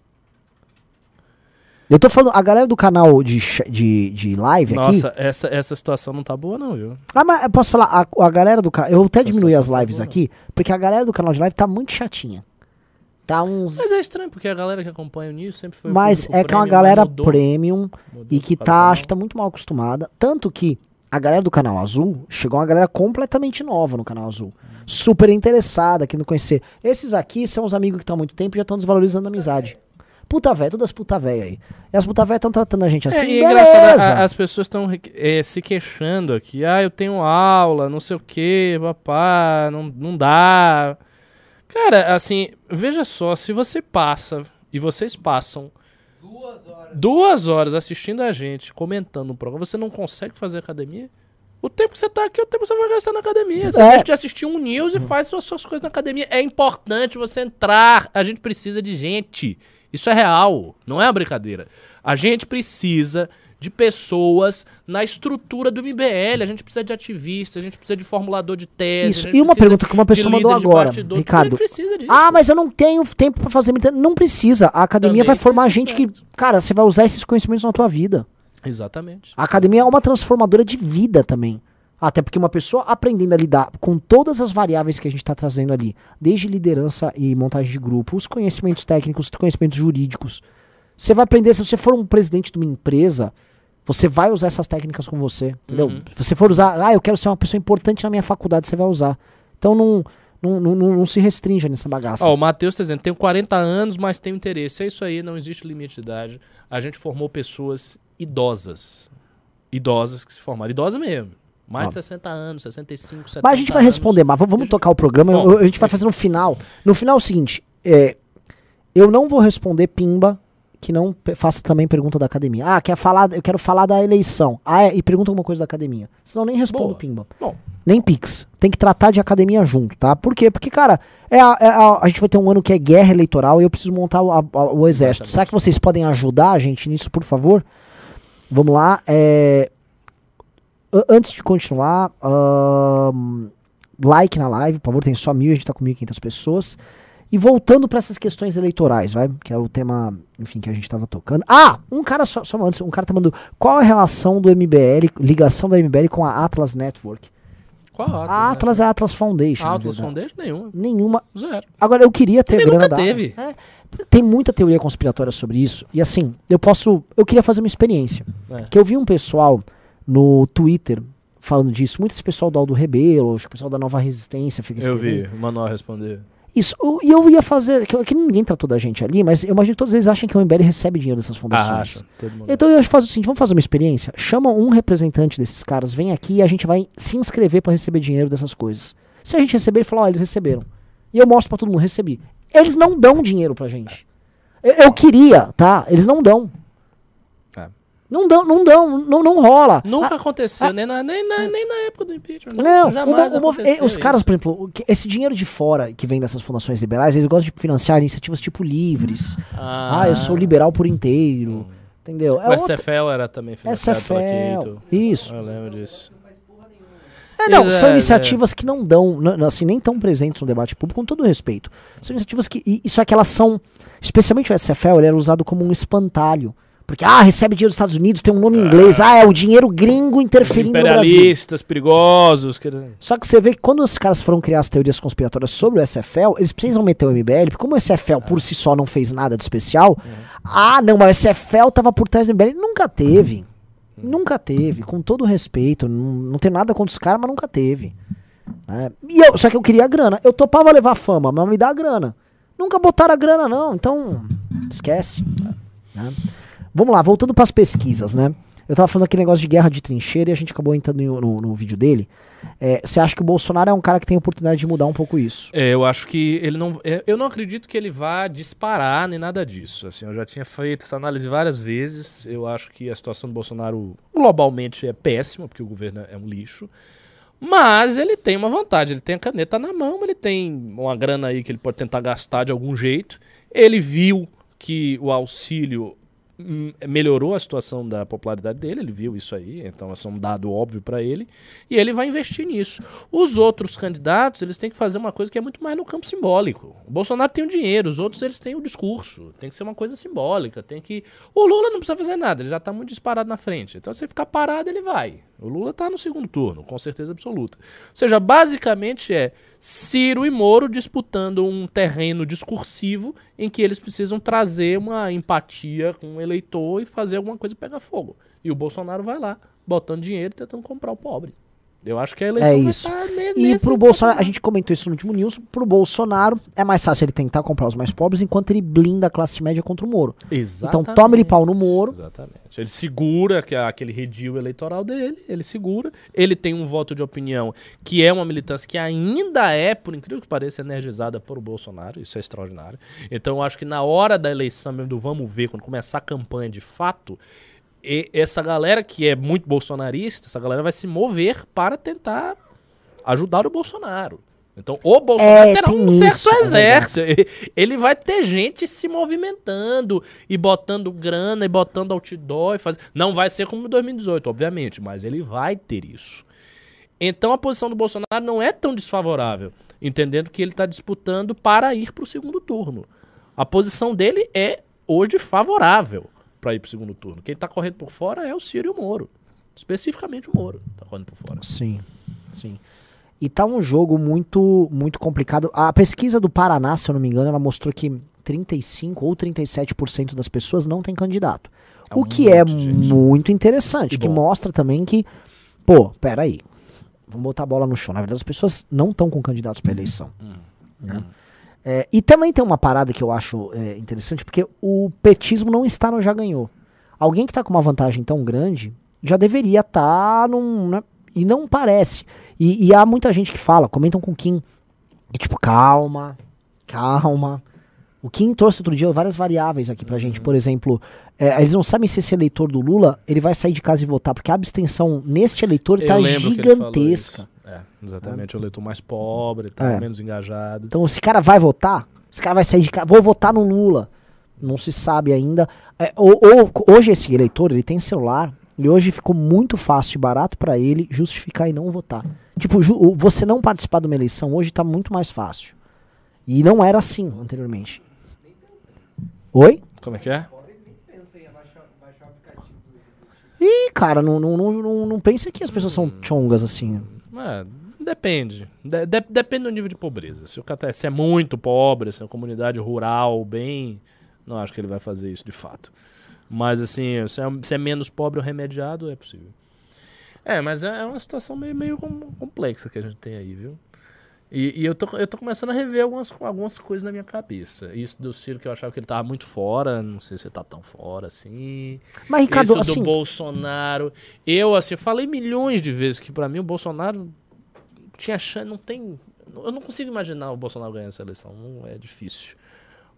Eu tô falando, a galera do canal de, de, de live aqui. Nossa, essa, essa situação não tá boa, não, viu? Ah, mas eu posso falar, a, a galera do canal. Eu até Essa diminuí as tá lives boa, aqui, porque a galera do canal de live tá muito chatinha. Tá uns. Mas é estranho, porque a galera que acompanha o News sempre foi Mas é que é uma galera mudou- premium mudou e que tá, acho que tá muito mal acostumada. Tanto que a galera do canal azul chegou uma galera completamente nova no canal azul. Super interessada, querendo conhecer. Esses aqui são os amigos que estão há muito tempo e já estão desvalorizando a amizade. Puta véia, todas puta véia aí. E as puta véia estão tratando a gente assim, É, e é beleza. engraçado, a- as pessoas estão se queixando aqui. Ah, eu tenho aula, não sei o que, papá, não, não dá. Cara, assim, veja só, se você passa, e vocês passam, duas horas assistindo a gente, comentando o programa, você não consegue fazer academia? O tempo que você tá aqui, o tempo que você vai gastar na academia. Você É. deixa de assistir um news e faz suas, suas coisas na academia. É importante você entrar. A gente precisa de gente. Isso é real, não é uma brincadeira. A gente precisa de pessoas na estrutura do MBL. A gente precisa de ativista, a gente precisa de formulador de tese. Isso. E uma pergunta que uma pessoa mandou agora, Ricardo. gente precisa disso. Ah, mas eu não tenho tempo pra fazer. Não precisa. A academia Também vai formar gente que, cara, você vai usar esses conhecimentos na tua vida. Exatamente. A academia é uma transformadora de vida também. Até porque uma pessoa aprendendo a lidar com todas as variáveis que a gente está trazendo ali, desde liderança e montagem de grupo, os conhecimentos técnicos, os conhecimentos jurídicos. Você vai aprender, se você for um presidente de uma empresa, você vai usar essas técnicas com você, entendeu? Uhum. Se você for usar, ah, eu quero ser uma pessoa importante na minha faculdade, você vai usar. Então não, não, não, não, se restrinja nessa bagaça. Ó, o Matheus tá dizendo, tenho 40 anos, mas tenho interesse. É isso aí, não existe limite de idade. A gente formou pessoas idosas. Idosas que se formaram. Idosa mesmo. Mais de 60 anos, 65, 70 Mas a gente vai anos. responder, mas vamos, eu- tocar o programa. Bom, eu- a gente vai fazer no final. No final é o seguinte: é, eu não vou responder Pimba que não faça também pergunta da academia. Ah, quer falar, eu quero falar da eleição. Ah, é, e pergunta alguma coisa da academia. Senão nem respondo. Pimba. Bom, Nem Pix. Tem que tratar de academia junto, tá? Por quê? Porque, cara, é a, é a- a gente vai ter um ano que é guerra eleitoral e eu preciso montar o, a- o exército. Será que vocês podem ajudar a gente nisso, por favor? Vamos lá. é, Antes de continuar, like na live, por favor, tem só mil, a gente tá com 1.500 pessoas. E voltando para essas questões eleitorais, vai? Que é o tema, enfim, que a gente tava tocando. Ah, um cara só, só antes, um cara tá mandando qual a relação do MBL, ligação da MBL com a Atlas Network? qual a Atlas? A Atlas é a Atlas Foundation. A Atlas. Foundation? Nenhuma. Nenhuma. Zero. Agora, eu queria ter Também grana nunca da- teve. É, tem muita teoria conspiratória sobre isso. E assim, eu posso. Eu queria fazer uma experiência. É. Que eu vi um pessoal no Twitter falando disso. Muito esse pessoal do Aldo Rebelo, acho que o pessoal da Nova Resistência fica Eu vi o Manuel responder. Isso. E eu ia fazer. Que, que ninguém tratou da gente ali, mas eu imagino que todos eles acham que o MBL recebe dinheiro dessas fundações. Ah. Então eu acho que faz o seguinte, vamos fazer uma experiência? Chama um representante desses caras, vem aqui e a gente vai se inscrever pra receber dinheiro dessas coisas. Se a gente receber, ele fala, ó, eles receberam. E eu mostro pra todo mundo, recebi. Eles não dão dinheiro pra gente. Eu, eu queria, tá? Eles não dão. É. Não dão, não dão, não, não rola. Nunca Ah, aconteceu, ah, nem, na, nem, na, nem na época do impeachment. não, jamais aconteceu eh, os caras, por exemplo, esse dinheiro de fora que vem dessas fundações liberais, eles gostam de financiar iniciativas tipo livres. Ah, eu sou liberal por inteiro. Entendeu? É O outra- SFL era também financiado pela SFL. Keito. Isso. Eu lembro disso. É, não, Eles- são é, iniciativas que não dão, n- assim, nem tão presentes no debate público, com todo respeito. São iniciativas que, e- isso é que elas são, especialmente o SFL, ele era usado como um espantalho. Porque, ah, recebe dinheiro dos Estados Unidos, tem um nome em inglês, ah, é o dinheiro gringo interferindo no Brasil. Imperialistas, perigosos. Que... Só que você vê que quando os caras foram criar as teorias conspiratórias sobre o SFL, eles precisam meter o MBL, porque como o SFL por si só não fez nada de especial, ah, não, mas o SFL tava por trás do MBL. Nunca teve. Nunca teve, com todo respeito. Não, não tem nada contra os caras, mas nunca teve. né? E eu, só que eu queria a grana. Eu topava levar fama, mas me dá a grana. Nunca botaram a grana, não. Então, esquece. né? Vamos lá, voltando para as pesquisas, né? Eu tava falando aquele negócio de guerra de trincheira e a gente acabou entrando no, no- no vídeo dele. É, Você acha que o Bolsonaro é um cara que tem oportunidade de mudar um pouco isso? É, eu acho que ele não. é, Eu não acredito que ele vá disparar nem nada disso. Assim, eu já tinha feito essa análise várias vezes. Eu acho que a situação do Bolsonaro globalmente é péssima, porque o governo é um lixo. Mas ele tem uma vantagem, ele tem a caneta na mão, ele tem uma grana aí que ele pode tentar gastar de algum jeito. Ele viu que o auxílio melhorou a situação da popularidade dele, ele viu isso aí, então esse é um dado óbvio para ele, e ele vai investir nisso. Os outros candidatos, eles têm que fazer uma coisa que é muito mais no campo simbólico. O Bolsonaro tem o dinheiro, os outros eles têm o discurso, tem que ser uma coisa simbólica, tem que o Lula não precisa fazer nada, ele já tá muito disparado na frente. Então se ele ficar parado, ele vai. O Lula tá no segundo turno, com certeza absoluta. Ou seja, basicamente é Ciro e Moro disputando um terreno discursivo em que eles precisam trazer uma empatia com o eleitor e fazer alguma coisa pegar fogo. E o Bolsonaro vai lá, botando dinheiro e tentando comprar o pobre. Eu acho que a eleição É vai isso. estar ne- E pro Bolsonaro, a gente comentou isso no último news, pro Bolsonaro é mais fácil ele tentar comprar os mais pobres enquanto ele blinda a classe média contra o Moro. Exatamente. Então toma ele pau no Moro. Exatamente. Ele segura que é aquele redil eleitoral dele, ele segura. Ele tem um voto de opinião que é uma militância que ainda é, por incrível que pareça, energizada por Bolsonaro. Isso é extraordinário. Então eu acho que na hora da eleição mesmo, do vamos ver, quando começar a campanha de fato, e- essa galera que é muito bolsonarista, essa galera vai se mover para tentar ajudar o Bolsonaro. Então, o Bolsonaro É, terá um isso, certo é exército. Ele vai ter gente se movimentando e botando grana e botando outdoor e faz... Não vai ser como em 2018, obviamente, mas ele vai ter isso. Então a posição do Bolsonaro não é tão desfavorável, entendendo que ele está disputando para ir para o segundo turno. A posição dele é hoje favorável para ir para o segundo turno. Quem está correndo por fora é o Ciro e o Moro. Especificamente o Moro está correndo por fora. Sim, sim. E tá um jogo muito, muito complicado. A pesquisa do Paraná, se eu não me engano, ela mostrou que 35 ou 37% das pessoas não tem candidato. É o um que é muito interessante, que mostra também que, pô, peraí, vamos botar a bola no chão. Na verdade, as pessoas não estão com candidatos para eleição. Hum. né? É, e também tem uma parada que eu acho é, interessante, porque o petismo não está no já ganhou. Alguém que está com uma vantagem tão grande já deveria estar num. né? E não parece. E, e há muita gente que fala, comentam com o Kim, que tipo, calma, calma. O Kim trouxe outro dia várias variáveis aqui pra gente. Por exemplo, é, eles não sabem se esse eleitor do Lula ele vai sair de casa e votar, porque a abstenção neste eleitor tá falou gigantesca. Isso. É, exatamente. O eleitor mais pobre, tá É. menos engajado. Então, esse cara vai votar? Esse cara vai sair de casa. Vou votar no Lula. Não se sabe ainda. É, ou, ou- hoje, esse eleitor, ele tem celular. E hoje ficou muito fácil e barato pra ele justificar e não votar. Tipo, você não participar de uma eleição hoje tá muito mais fácil. E não era assim anteriormente. Oi? Como é que é? Ih, cara, não, não, não, não, não pensa que as pessoas são chongas assim. É, depende. De- de- depende do nível de pobreza. Se o cara se é muito pobre, se é uma comunidade rural, bem. Não acho que ele vai fazer isso de fato. Mas assim, se é, se é menos pobre ou remediado, é possível. É, mas é, é uma situação meio, meio com- complexa que a gente tem aí, viu? E, e eu, tô, eu tô começando a rever algumas, algumas coisas na minha cabeça. Isso do Ciro que eu achava que ele tava muito fora, não sei se ele tá tão fora assim. Mas, Ricardo, Isso do assim. Bolsonaro. Eu, assim, falei milhões de vezes que pra mim o Bolsonaro tinha chance, não tem. Eu não consigo imaginar o Bolsonaro ganhar essa eleição, não é difícil.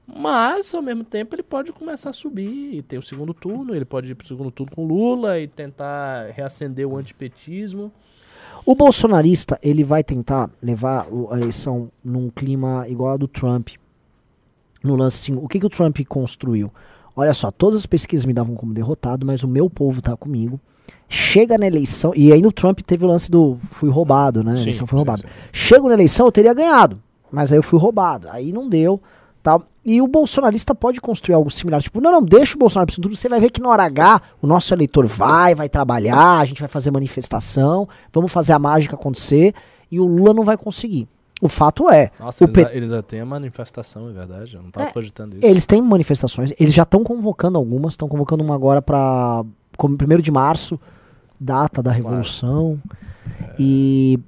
Mas, ao mesmo tempo, ele pode começar a subir e ter o segundo turno, ele pode ir pro segundo turno com Lula e tentar reacender o antipetismo. O bolsonarista, ele vai tentar levar o- a eleição num clima igual ao do Trump. No lance assim, o que, que o Trump construiu? Olha só, todas as pesquisas me davam como derrotado, mas o meu povo tá comigo. Chega na eleição, e ainda o Trump teve o lance do fui roubado, né? A Sim, eleição foi roubada. Chego na eleição, eu teria ganhado, mas aí eu fui roubado. Aí não deu, tal. E o bolsonarista pode construir algo similar, tipo, não, não, deixa o Bolsonaro segundo turno, você vai ver que na hora H o nosso eleitor vai, vai trabalhar, a gente vai fazer manifestação, vamos fazer a mágica acontecer, e o Lula não vai conseguir. O fato é, Nossa, o eles, P- já, eles já têm a manifestação, é verdade. Eu não tava É, cogitando isso. eles têm manifestações, eles já estão convocando algumas, estão convocando uma agora para como 1 de março, data da Revolução. E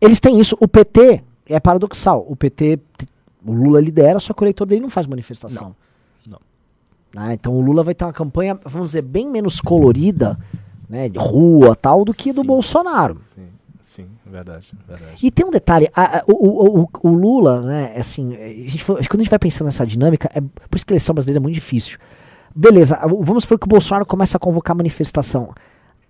eles têm isso. O PT é paradoxal. O PT O Lula lidera, só que o eleitor dele não faz manifestação. Não. Ah, então o Lula vai ter uma campanha, vamos dizer, bem menos colorida, né, de rua tal, do que do Sim. Bolsonaro. Sim, sim, verdade, verdade. E tem um detalhe, a- a- o, o- o- Lula, né, assim, a gente, quando a gente vai pensando nessa dinâmica, é, por isso que a eleição brasileira é muito difícil. Beleza, vamos supor que o Bolsonaro começa a convocar manifestação.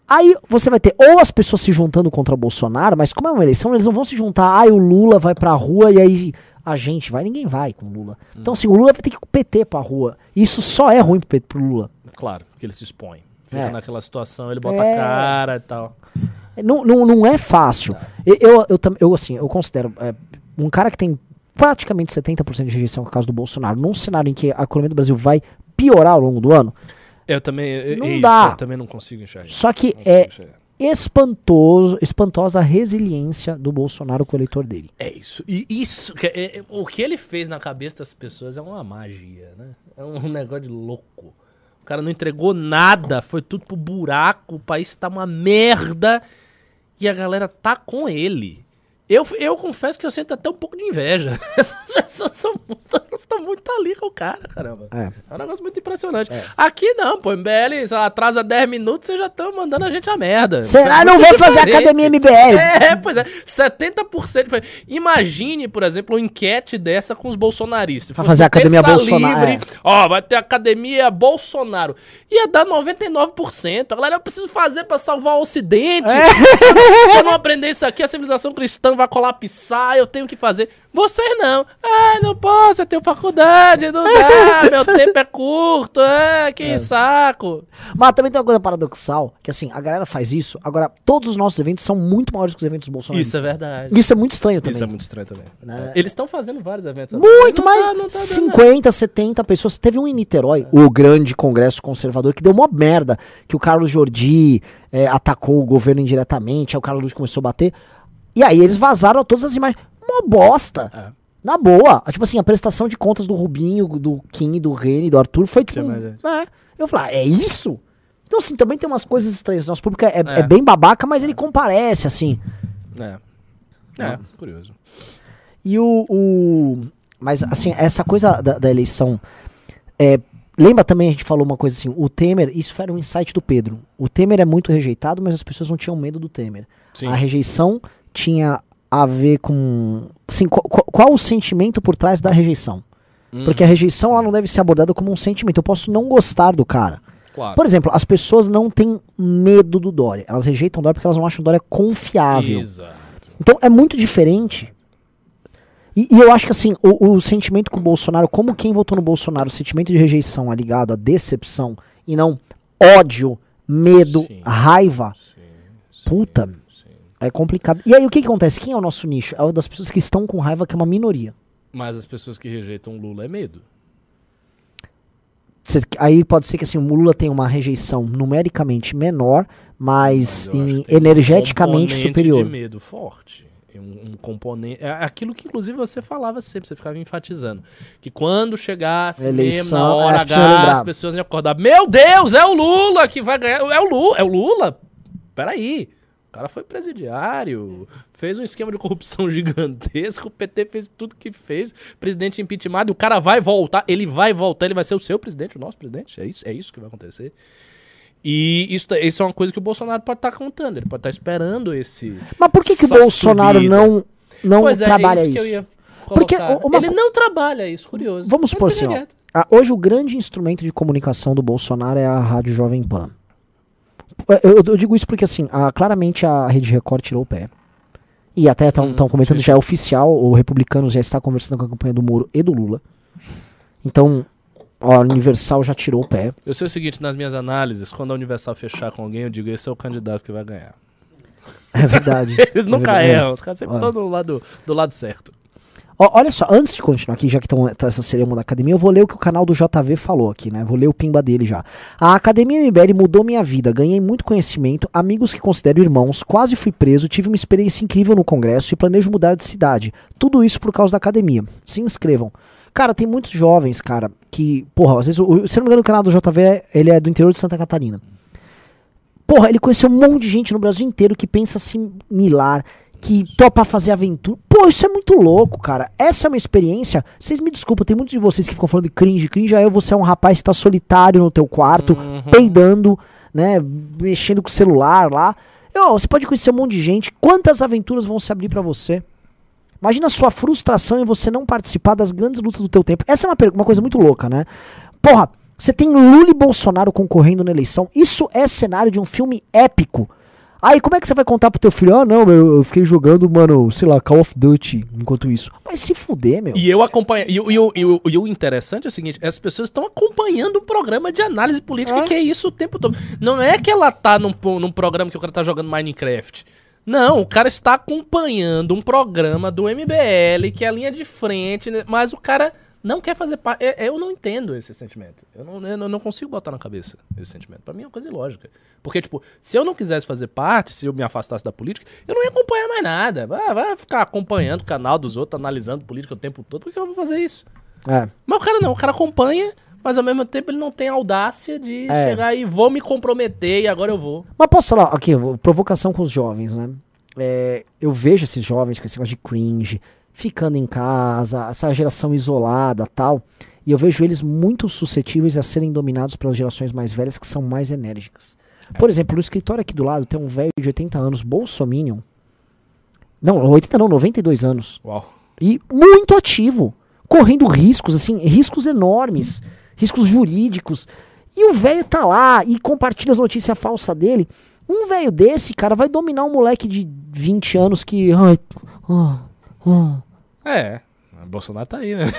Aí você vai ter ou as pessoas se juntando contra o Bolsonaro, mas como é uma eleição, eles não vão se juntar, ai, o Lula vai pra rua e aí a gente vai, ninguém vai com o Lula. Então, assim, o Lula vai ter que ir com o PT pra rua. Isso só é ruim pro, PT, pro Lula. Claro, que ele se expõe. Fica É. naquela situação, ele bota É. a cara e tal. Não, não, não é fácil. Eu, eu, eu, tam- eu, assim, eu considero é, um cara que tem praticamente 70% de rejeição por causa do Bolsonaro, num cenário em que a economia do Brasil vai piorar ao longo do ano, Eu também. eu- Não isso, dá. Eu também não consigo enxergar. só que Não é espantoso, espantosa a resiliência do Bolsonaro com o eleitor dele. É isso. E isso, é- é- o que ele fez na cabeça das pessoas é uma magia, né? É um negócio de louco. O cara não entregou nada, foi tudo pro buraco, o país tá uma merda e a galera tá com ele. Eu, eu confesso que eu sinto até um pouco de inveja. Essas pessoas são muito, estão muito ali com o cara, caramba. É. É um negócio muito impressionante. Aqui não, pô, MBL, sei lá, atrasa 10 minutos, vocês já estão mandando a gente a merda. Será É não vou fazer academia MBL? É, pois é. 70%. foi- Imagine, por exemplo, uma enquete dessa com os bolsonaristas. Fosse fazer academia Bolsonaro, é. Livre, Ó, vai ter academia Bolsonaro. Ia dar 99%. A galera, eu preciso fazer pra salvar o Ocidente. É. Se, eu se eu não aprender isso aqui, a civilização cristã vai colapsar. Eu tenho que fazer. Vocês não. Ah, não posso, eu tenho faculdade, não dá. meu tempo é curto. É, que saco. Mas também tem uma coisa paradoxal, que assim, a galera faz isso, agora todos os nossos eventos são muito maiores que os eventos bolsonaristas. Isso é verdade. Isso é muito estranho também. Isso é muito estranho também. Né? Eles estão fazendo vários eventos. Muito mais. tá- tá dando 50, 70 pessoas. Teve um em Niterói, o grande congresso conservador, que deu uma merda. Que o Carlos Jordi é, atacou o governo indiretamente, aí o Carlos Luz começou a bater. E aí eles vazaram todas as imagens. Uma bosta. É. Na boa. Tipo assim, a prestação de contas do Rubinho, do Kim, do Rene, do Arthur foi tipo. É. Eu falei, ah, é isso? Então, assim, também tem umas coisas estranhas. Nosso público é, é- É. é bem babaca, mas ele comparece, assim. É. É, curioso. E o. o- mas, assim, essa coisa da, da eleição. é, lembra também, a gente falou uma coisa assim: o Temer, isso era um insight do Pedro. O Temer é muito rejeitado, mas as pessoas não tinham medo do Temer. Sim. A rejeição tinha a ver com. Assim, qual, qual- o sentimento por trás da rejeição? Porque a rejeição ela não deve ser abordada como um sentimento. Eu posso não gostar do cara. Claro. Por exemplo, as pessoas não têm medo do Dória. Elas rejeitam o Dória porque elas não acham o Dória confiável. Exato. Então é muito diferente. E, e eu acho que assim, o, o sentimento com o Bolsonaro, como quem votou no Bolsonaro, o sentimento de rejeição é ligado à decepção e não ódio, medo, Sim. raiva. Sim, Puta, sim. É complicado. E aí o que, que acontece? Quem é o nosso nicho? É o das pessoas que estão com raiva, que é uma minoria. Mas as pessoas que rejeitam o Lula é medo. Cê- aí pode ser que assim, o Lula tem uma rejeição numericamente menor, mas, Mas um energeticamente componente superior. de medo forte. Um, um componente. É aquilo que, inclusive, você falava sempre, você ficava enfatizando. Que quando chegasse mesmo Eleição, na hora as pessoas H, as pessoas iam acordar. Meu Deus, é o Lula que vai ganhar. É o Lula, é o Lula. Peraí. O cara foi presidiário, fez um esquema de corrupção gigantesco, o PT fez tudo que fez, presidente impeachment, e o cara vai voltar, ele vai voltar, ele vai ser o seu presidente, o nosso presidente, é isso, é isso que vai acontecer. E isso, isso é uma coisa que o Bolsonaro pode estar contando, ele pode estar esperando esse... Mas por que, que o Bolsonaro subida. não, não pois é, trabalha é isso, Porque uma ele não trabalha isso, curioso. Vamos supor Ele assim, ó. Ah, hoje o grande instrumento de comunicação do Bolsonaro é a Rádio Jovem Pan. Eu, eu- eu digo isso porque, assim, a- claramente a Rede Record tirou o pé. E até estão Hum, comentando, sim. já é oficial, o Republicanos já está conversando com a campanha do Moro e do Lula. Então, a Universal já tirou o pé. Eu sei o seguinte, nas minhas análises, quando a Universal fechar com alguém, eu digo, esse é o candidato que vai ganhar. É verdade. Eles nunca É verdade. erram, os caras sempre Olha. estão do lado, do lado certo. Ó, olha só, antes de continuar aqui, já que estão tá essa cerimônia da academia, eu vou ler o que o canal do JV falou aqui, né? Vou ler o pimba dele já. A Academia MBL mudou minha vida, ganhei muito conhecimento, amigos que considero irmãos, quase fui preso, tive uma experiência incrível no congresso e planejo mudar de cidade. Tudo isso por causa da academia. Se inscrevam. Cara, tem muitos jovens, cara, que, porra, às vezes, o- se não me engano, o canal do JV, ele é do interior de Santa Catarina. Porra, ele conheceu um monte de gente no Brasil inteiro que pensa similar, que topa fazer aventura. Pô, isso é muito louco, cara. Essa é uma experiência. Vocês me desculpam, tem muitos de vocês que ficam falando de cringe. Cringe aí você é um rapaz que tá solitário no teu quarto, Uhum. peidando, né? Mexendo com o celular lá. Você pode conhecer um monte de gente. Quantas aventuras vão se abrir pra você? Imagina a sua frustração em você não participar das grandes lutas do teu tempo. Essa é uma, uma coisa muito louca, né? Porra, você tem Lula e Bolsonaro concorrendo na eleição. Isso é cenário de um filme épico. Aí como é que você vai contar pro teu filho? Ah, não, meu, eu fiquei jogando, mano, sei lá, Call of Duty enquanto isso. Vai se fuder, meu. E eu acompanho. E, o- e, o- e, o- interessante é o seguinte: as pessoas estão acompanhando um programa de análise política É. que é isso o tempo todo. Não é que ela tá num, num programa que o cara tá jogando Minecraft. Não, o cara está acompanhando um programa do MBL, que é a linha de frente, né, mas o cara não quer fazer parte. Eu não entendo esse sentimento. Eu não, eu não consigo botar na cabeça esse sentimento. Pra mim é uma coisa ilógica. Porque, tipo, se eu não quisesse fazer parte, se eu me afastasse da política, eu não ia acompanhar mais nada. Vai, vai ficar acompanhando o canal dos outros, analisando política o tempo todo. Por que eu vou fazer isso? É. Mas o cara não, o cara acompanha, mas ao mesmo tempo ele não tem a audácia de É. chegar e vou me comprometer e agora eu vou. Mas posso falar, aqui, provocação com os jovens, né? É, eu vejo esses jovens com esse negócio de cringe, ficando em casa, essa geração isolada tal. E eu vejo eles muito suscetíveis a serem dominados pelas gerações mais velhas que são mais enérgicas. Por exemplo, no escritório aqui do lado tem um velho de 80 anos, bolsominion. Não, 80 não, 92 anos. Uau. E muito ativo, correndo riscos, assim, riscos enormes, riscos jurídicos. E o velho tá lá e compartilha as notícias falsas dele. Um velho desse, cara, vai dominar um moleque de 20 anos que. Ai, ah, ah, É. Bolsonaro tá aí, né?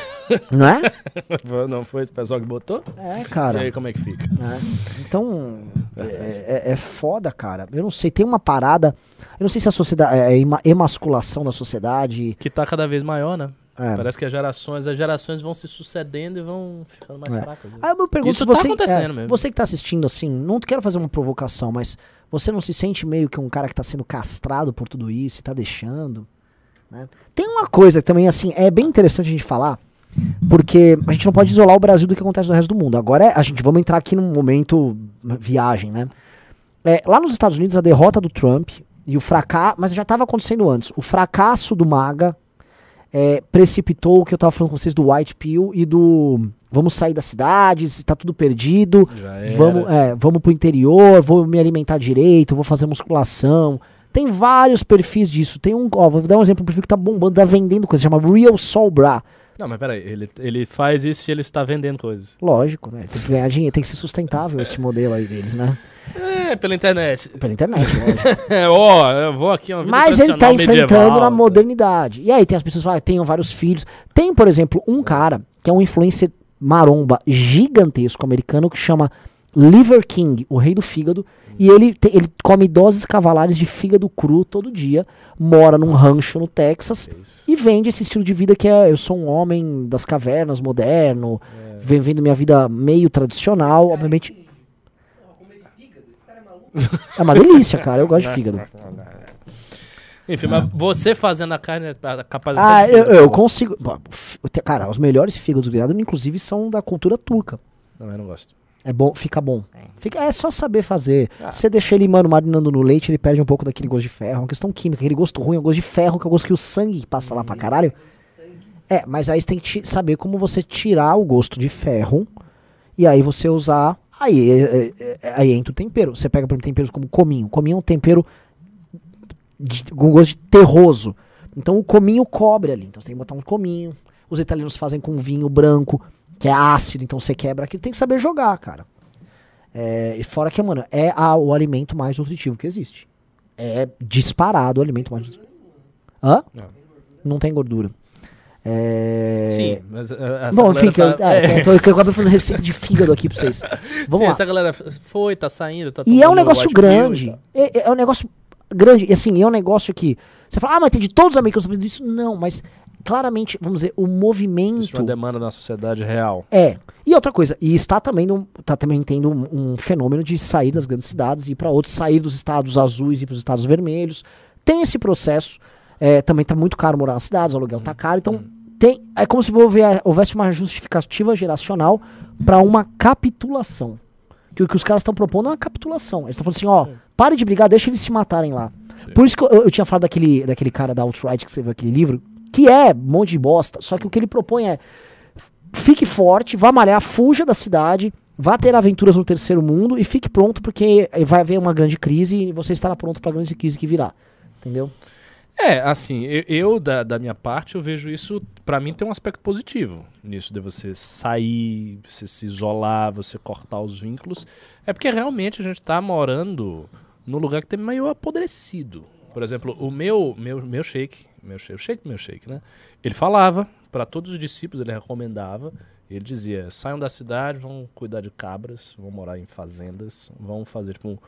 não é? Não foi esse pessoal que botou? É, E cara. aí, como é que fica? né? Então, é, é- é foda, cara. Eu não sei, tem uma parada. Eu não sei se a sociedade. É a ema- emasculação da sociedade. Que tá cada vez maior, né? É. Parece que as gerações, as gerações vão se sucedendo e vão ficando mais É. fracas. né? Aí eu pergunto Isso tá você, acontecendo é, mesmo. você que tá assistindo assim, não quero fazer uma provocação, mas você não se sente meio que um cara que tá sendo castrado por tudo isso e tá deixando? Né? Tem uma coisa que também assim, é bem interessante a gente falar, porque a gente não pode isolar o Brasil do que acontece no resto do mundo. Agora é- a gente vamos entrar aqui num momento viagem, né? É, lá nos Estados Unidos a derrota do Trump e o fracasso, mas já estava acontecendo antes. O fracasso do MAGA é, precipitou o que eu tava falando com vocês do White Pill e do vamos sair das cidades, tá tudo perdido, vamos, é, vamos pro interior, vou me alimentar direito, vou fazer musculação. Tem vários perfis disso. Tem um, ó, vou dar um exemplo, um perfil que tá bombando, tá vendendo coisa, chama Real Soul Bra. Não, mas peraí, ele, ele faz isso e ele está vendendo coisas. Lógico, né? Tem que ganhar dinheiro, tem que ser sustentável esse modelo aí deles, né? É, pela internet. Pela internet, lógico. É, ó, eu vou aqui uma vida Mas ele tá tradicional, enfrentando na tá? modernidade. E aí tem as pessoas que falam, ah, tenho vários filhos. Tem, por exemplo, um cara que é um influencer maromba gigantesco americano que chama Liver King, o rei do fígado. E ele, te- ele come doses cavalares de fígado cru todo dia, mora num rancho no Texas e vende esse estilo de vida que é eu sou um homem das cavernas, moderno, É. vivendo minha vida meio tradicional, obviamente. É uma delícia, cara. Eu gosto de fígado. Enfim, mas você fazendo a carne, a capaz Ah, de eu, eu consigo. F- te- Cara, os melhores fígados grelhados, inclusive, são da cultura turca. Não, eu não gosto. É bom, fica bom. Fica, é só saber fazer. Ah. Você deixa ele, mano, marinando no leite, ele perde um pouco daquele gosto de ferro. É uma questão química. Aquele gosto ruim é o gosto de ferro, que é o gosto que o sangue passa lá pra caralho. É, mas aí você tem que saber como você tirar o gosto de ferro e aí você usar. Aí, é, é, é, aí entra o tempero. Você pega, por exemplo, temperos como cominho. Cominho é um tempero de, com gosto de terroso. Então o cominho cobre ali. Então você tem que botar um cominho. Os italianos fazem com vinho branco, que é ácido, então você quebra aquilo. Tem que saber jogar, cara. É, e fora que, mano, é a- o alimento mais nutritivo que existe. É disparado o alimento mais nutritivo. Hã? Não. Não tem gordura. É... Sim, mas uh, essa Bom, enfim, que eu, tá- é, é. eu tô, eu acabei fazendo receita de fígado aqui pra vocês. Vamos Sim, lá. essa galera foi, tá saindo, tá E é um negócio grande. tal. É, é um negócio grande. E assim, é um negócio que. Você fala, ah, mas tem de todos os americanos fazendo isso. Não, mas claramente, vamos dizer, o movimento. Isso é uma demanda da sociedade real. É. E outra coisa, e está também, num- tá também tendo um, um fenômeno de sair das grandes cidades e ir para outros, sair dos estados azuis e para os estados vermelhos. Tem esse processo. É, também tá muito caro morar nas cidades, o aluguel tá caro. Então, tem, é como se houver- houvesse uma justificativa geracional para uma capitulação. Que o que os caras estão propondo é uma capitulação. Eles estão falando assim: ó, pare de brigar, deixa eles se matarem lá. Por isso que eu, eu tinha falado daquele, daquele cara da Outright que escreveu aquele livro, que é um monte de bosta, só que o que ele propõe é fique forte, vá malhar, fuja da cidade, vá ter aventuras no terceiro mundo e fique pronto porque vai haver uma grande crise e você estará pronto para a grande crise que virá. Entendeu? É, assim, eu, eu, da, da minha parte, eu vejo isso, pra mim tem um aspecto positivo nisso de você sair, você se isolar, você cortar os vínculos. É porque realmente a gente tá morando num lugar que tem meio apodrecido. Por exemplo, o meu, meu, meu sheik, meu o sheik meu sheik, né? Ele falava para todos os discípulos, ele recomendava, ele dizia, saiam da cidade, vão cuidar de cabras, vão morar em fazendas, vão fazer tipo um.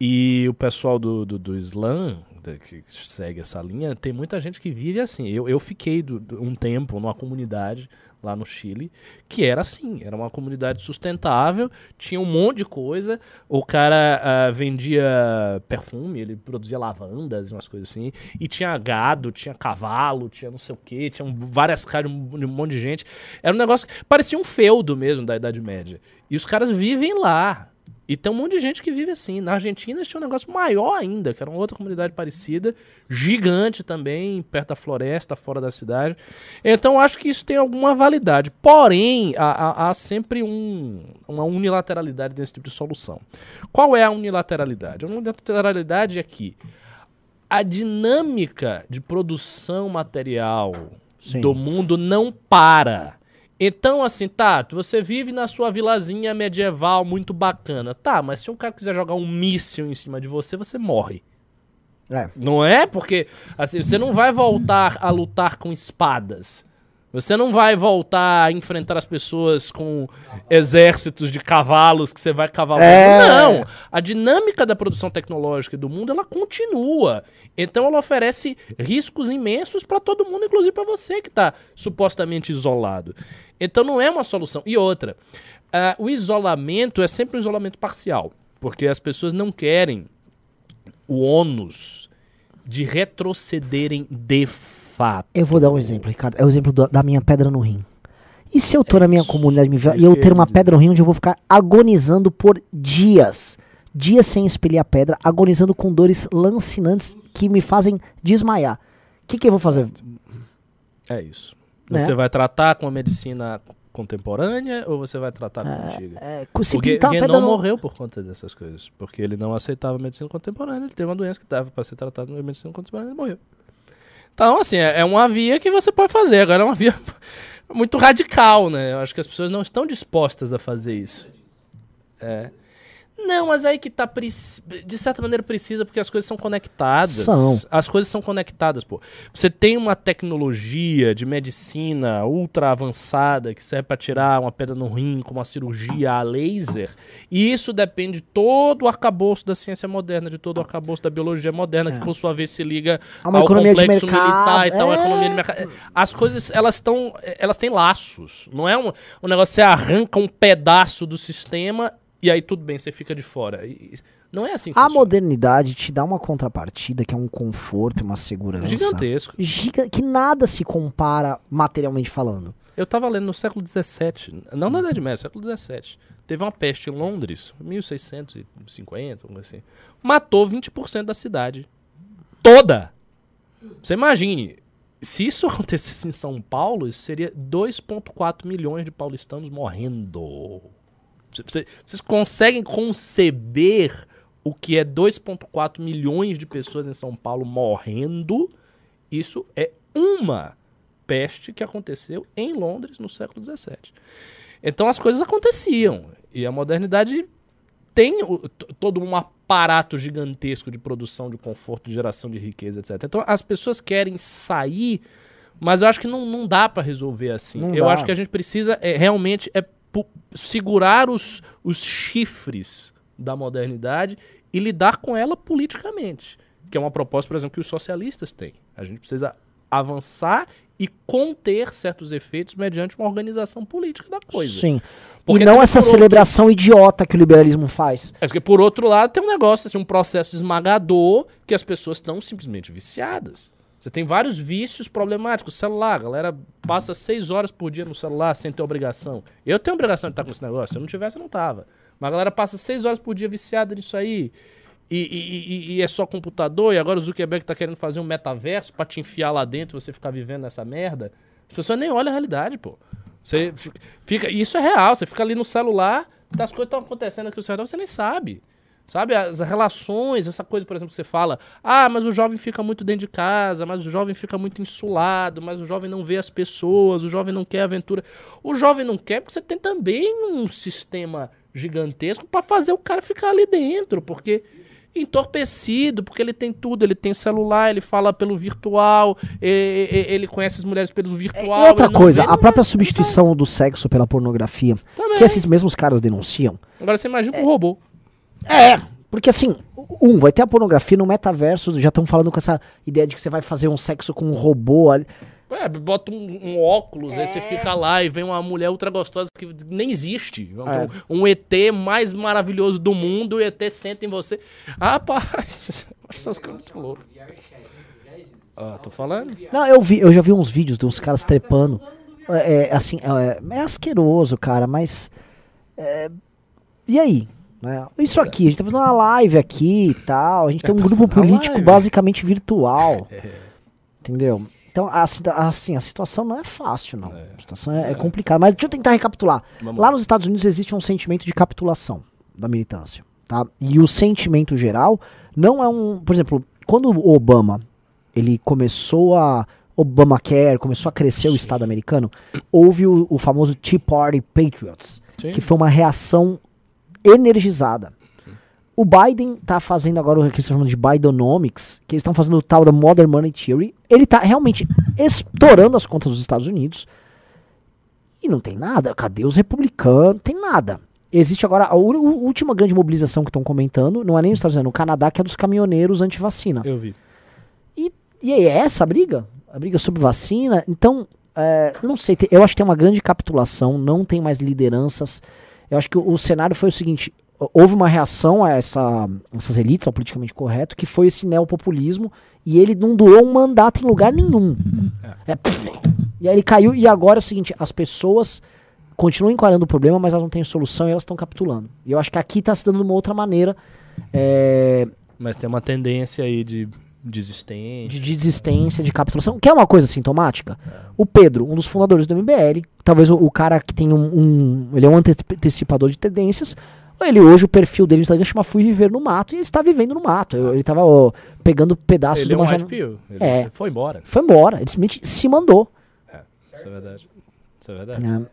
E o pessoal do, do, do Islã, que segue essa linha, tem muita gente que vive assim. Eu, eu fiquei do, um tempo numa comunidade lá no Chile, que era assim, era uma comunidade sustentável, tinha um monte de coisa, o cara uh, vendia perfume, ele produzia lavandas, umas coisas assim, e tinha gado, tinha cavalo, tinha não sei o que, tinha várias caras de um monte de gente. Era um negócio que parecia um feudo mesmo da Idade Média. E os caras vivem lá, e tem um monte de gente que vive assim. Na Argentina tinha um negócio maior ainda, que era uma outra comunidade parecida, gigante também, perto da floresta, fora da cidade. Então acho que isso tem alguma validade. Porém, há, há, há sempre um, uma unilateralidade desse tipo de solução. Qual é a unilateralidade? A unilateralidade é que a dinâmica de produção material Sim. do mundo não para. Então, assim, tá, você vive na sua vilazinha medieval muito bacana. Tá, mas se um cara quiser jogar um míssil em cima de você, você morre. É. Não é? Porque assim, você não vai voltar a lutar com espadas. Você não vai voltar a enfrentar as pessoas com exércitos de cavalos que você vai cavalando. É. Não! A dinâmica da produção tecnológica do mundo, ela continua. Então ela oferece riscos imensos para todo mundo, inclusive para você que está supostamente isolado. Então não é uma solução. E outra, uh, o isolamento é sempre um isolamento parcial, porque as pessoas não querem o ônus de retrocederem de fato. Eu vou dar um exemplo, Ricardo. É o exemplo do, da minha pedra no rim. E se eu tô é na minha isso, comunidade e eu ter uma pedra no rim onde eu vou ficar agonizando por dias? Dias sem expelir a pedra, agonizando com dores lancinantes que me fazem desmaiar. O que, que eu vou fazer? É isso. Né? Você vai tratar com a medicina contemporânea ou você vai tratar com a é, antiga? É, se o Guénon morreu por conta dessas coisas, porque ele não aceitava a medicina contemporânea, ele teve uma doença que dava para ser tratada na medicina contemporânea e ele morreu. Então, assim, é, é uma via que você pode fazer. Agora é uma via muito radical, né? Eu acho que as pessoas não estão dispostas a fazer isso. É. Não, mas aí que tá. De certa maneira precisa, porque as coisas são conectadas. São. As coisas são conectadas, pô. Você tem uma tecnologia de medicina ultra avançada que serve para tirar uma pedra no rim, com uma cirurgia a laser. E isso depende de todo o arcabouço da ciência moderna, de todo o arcabouço da biologia moderna, é. que por sua vez se liga ao complexo militar e tal, é. economia de mercado. As coisas, elas estão. Elas têm laços. Não é um, um negócio que você arranca um pedaço do sistema e aí tudo bem, você fica de fora. E não é assim. a funciona. modernidade te dá uma contrapartida que é um conforto, uma segurança gigantesco, giga que nada se compara materialmente falando. Eu estava lendo no século XVII, não na Idade Média, século XVII. Teve uma peste em Londres, 1650, algo assim. Matou 20% da cidade. Toda! Você imagine, se isso acontecesse em São Paulo, seria 2,4 milhões de paulistanos morrendo. Vocês conseguem conceber o que é 2,4 milhões de pessoas em São Paulo morrendo? Isso é uma peste que aconteceu em Londres no século XVII. Então as coisas aconteciam. E a modernidade tem todo um aparato gigantesco de produção de conforto, de geração de riqueza, etc. Então as pessoas querem sair, mas eu acho que não, não dá para resolver assim. Não eu dá. acho que a gente precisa é, realmente é segurar os, os chifres da modernidade e lidar com ela politicamente. Que é uma proposta, por exemplo, que os socialistas têm. A gente precisa avançar e conter certos efeitos mediante uma organização política da coisa. Sim. Porque e não essa celebração outro... idiota que o liberalismo faz. É porque, por outro lado, tem um negócio, assim, um processo esmagador que as pessoas estão simplesmente viciadas. Você tem vários vícios problemáticos. Celular, a galera passa seis horas por dia no celular sem ter obrigação. Eu tenho obrigação de estar com esse negócio. Se eu não tivesse, eu não tava. Mas a galera passa seis horas por dia viciada nisso aí. e, e- e- e é só computador, e agora o Zuckerberg tá querendo fazer um metaverso pra te enfiar lá dentro e você ficar vivendo nessa merda. As pessoas nem olham a realidade, pô. Você fi- fica. Isso é real, você fica ali no celular, tá, as coisas estão acontecendo aqui no celular, você nem sabe. Sabe, as relações, essa coisa, por exemplo, que você fala, ah, mas o jovem fica muito dentro de casa, mas o jovem fica muito insulado, mas o jovem não vê as pessoas, o jovem não quer aventura. O jovem não quer porque você tem também um sistema gigantesco pra fazer o cara ficar ali dentro, porque entorpecido, porque ele tem tudo, ele tem celular, ele fala pelo virtual, ele conhece as mulheres pelo virtual. E outra não coisa, a própria vai- substituição do sexo pela pornografia, Também. que esses mesmos caras denunciam. Agora você imagina com um robô. É, porque assim, um, vai ter a pornografia no metaverso, já estão falando com essa ideia de que você vai fazer um sexo com um robô ali. É, bota um, um óculos, aí você fica lá e vem uma mulher ultra gostosa que nem existe. É. Um, um ET mais maravilhoso do mundo, o ET senta em você. Rapaz, essas coisas muito loucas. Ah, tô falando? Não, eu vi, eu já vi uns vídeos de uns caras trepando. É, é, assim, é, é asqueroso, cara, mas. é, e aí? Né? Isso aqui, a gente tá fazendo uma live aqui e tal. A gente tem um tá grupo político basicamente virtual. Entendeu? Então, a, assim, a situação não é fácil, não. A situação é, é complicada. Mas deixa eu tentar recapitular. Vamos Lá nos Estados Unidos existe um sentimento de capitulação da militância. Tá? E o sentimento geral não é um. Por exemplo, quando o Obama ele começou a. Obamacare começou a crescer o Estado americano, houve o, o famoso Tea Party Patriots, Sim. que foi uma reação energizada. O Biden tá fazendo agora o que eles chamando de Bidenomics, que eles estão fazendo o tal da Modern Money Theory. Ele tá realmente estourando as contas dos Estados Unidos. E não tem nada. Cadê os republicanos? Não tem nada. Existe agora a última grande mobilização que estão comentando, não é nem nos Estados Unidos, é no Canadá, que é dos caminhoneiros anti-vacina. Eu vi. E, e aí, é essa a briga? A briga sobre vacina? Então, é, não sei, eu acho que tem uma grande capitulação, não tem mais lideranças. Eu acho que o, o cenário foi o seguinte: hou- houve uma reação a essa, essas elites, ao politicamente correto, que foi esse neopopulismo, e ele não doou um mandato em lugar nenhum. É, pff, e aí ele caiu, e agora é o seguinte: as pessoas continuam encarando o problema, mas elas não têm solução e elas estão capitulando. E eu acho que aqui está se dando de uma outra maneira. é, Mas tem uma tendência aí de desistência. de desistência, de capitulação, que é uma coisa sintomática. O Pedro, um dos fundadores do MBL, talvez o, o cara que tem um, um- Ele é um ante- antecipador de tendências. Ele hoje, o perfil dele no Instagram chama Fui Viver no Mato, e ele está vivendo no mato. Eu- Ele estava ó, pegando pedaços Ele de é um uma janela. Ele É. foi embora. Foi embora, ele simplesmente se mandou. Isso é verdade. Isso é verdade. né?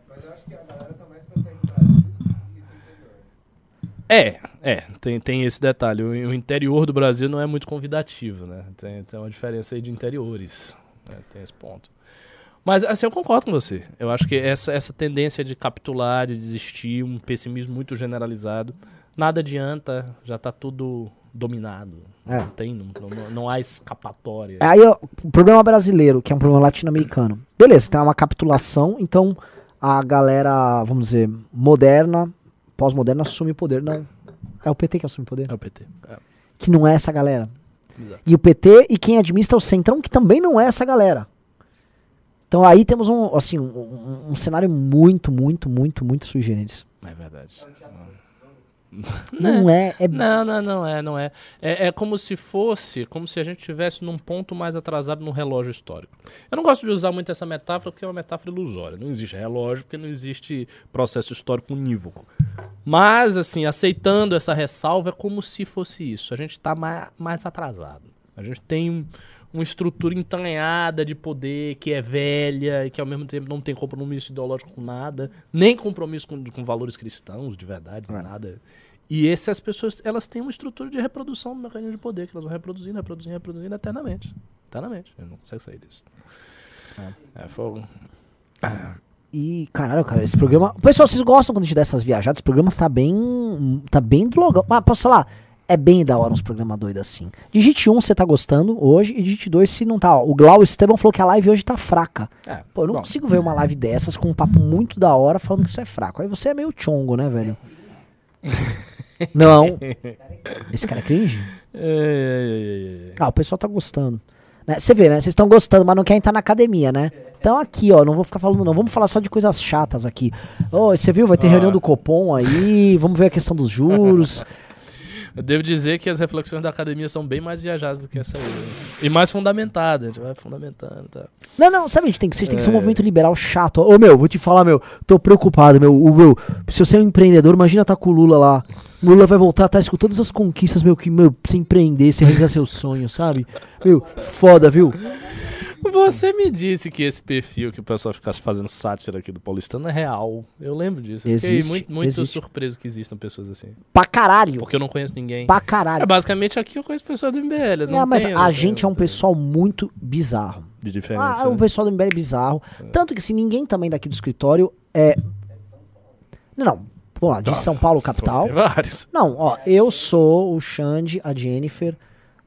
É, é, tem, tem esse detalhe. O, o interior do Brasil não é muito convidativo, né? Tem, tem uma diferença aí de interiores. né? Tem esse ponto. Mas, assim, eu concordo com você. Eu acho que essa, essa tendência de capitular, de desistir, um pessimismo muito generalizado, nada adianta, já tá tudo dominado. É. Não tem, não, não, não há escapatória. Aí o problema brasileiro, que é um problema latino-americano. Beleza, tem uma capitulação, então a galera, vamos dizer, moderna, pós-moderna, assume o poder. Não. É o PT que assume o poder. É o PT. É, Que não é essa galera. exato. E o PT e quem administra é o Centrão, que também não é essa galera. Então aí temos um, assim, um, um- um cenário muito, muito, muito, muito sui generis. É verdade. Não é, é Não, não, não é, não é. é. É como se fosse, como se a gente estivesse num ponto mais atrasado no relógio histórico. Eu não gosto de usar muito essa metáfora porque é uma metáfora ilusória. Não existe relógio porque não existe processo histórico unívoco. Mas, assim, aceitando essa ressalva, é como se fosse isso. A gente está mais, mais atrasado. A gente tem um- uma estrutura entranhada de poder que é velha e que ao mesmo tempo não tem compromisso ideológico com nada, nem compromisso com, com valores cristãos de verdade, nada. E essas pessoas, elas têm uma estrutura de reprodução do mecanismo de poder, que elas vão reproduzindo, reproduzindo, reproduzindo eternamente. Eternamente. Ele não consegue sair disso. É, fogo. E, caralho, cara, esse programa. Pessoal, vocês gostam quando a gente dá essas viajadas? Esse programa tá bem. Tá bem logão. Mas posso falar? É bem da hora uns programas doidos assim. Digite 1 se você tá gostando hoje, e digite 2 se não tá. Ó, o Glau Esteban falou que a live hoje tá fraca. É, Pô, eu não bom. consigo ver uma live dessas com um papo muito da hora falando que isso é fraco. Aí você é meio chongo, né, velho? não. Esse cara é cringe? É, é, é. Ah, o pessoal tá gostando. Né, Você vê, né? Vocês estão gostando, mas não querem estar na academia, né? Então aqui, ó, não vou ficar falando não. Vamos falar só de coisas chatas aqui. Ô, você viu? Vai ter Ah. reunião do Copom aí. Vamos ver a questão dos juros. Eu devo dizer que as reflexões da academia são bem mais viajadas do que essa aí. né? E mais fundamentadas. A gente vai fundamentando, tá? Não, não, sabe, a gente tem que ser, tem que ser um É. movimento liberal chato. Ô, meu, vou te falar, meu, tô preocupado, meu. O, meu se você é um empreendedor, imagina tá com o Lula lá. O Lula vai voltar atrás com todas as conquistas, meu, que, meu, você empreender, você realizar seus sonhos, sabe? Meu, foda, viu? Você me disse que esse perfil que o pessoal ficasse fazendo sátira aqui do paulistano é real. Eu lembro disso. Eu Existe, fiquei muito, muito existe. surpreso que existam pessoas assim. Pra caralho. Porque eu não conheço ninguém. Pra É, caralho. basicamente aqui eu conheço pessoas do MBL. Não É, mas tenho- a gente é um pessoal muito bizarro. De diferente. Ah, o né? pessoal do MBL é bizarro. Tanto que se ninguém também daqui do escritório é. Não, não. Vamos lá, de São Paulo, capital. Vários. Não, ó, eu sou o Xande, a Jennifer,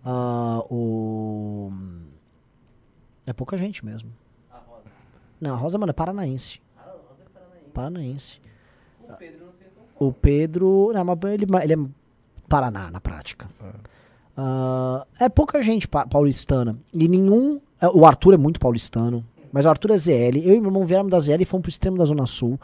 ah, o. É pouca gente mesmo. Não, a Rosa, mano, é paranaense. Paranaense. O Pedro. Não, mas ele, ele é Paraná na prática. Ah, é pouca gente pa- paulistana. E nenhum. é, O Arthur é muito paulistano. Mas o Arthur é ZL. Eu e meu irmão viemos da ZL e fomos pro extremo da Zona Sul.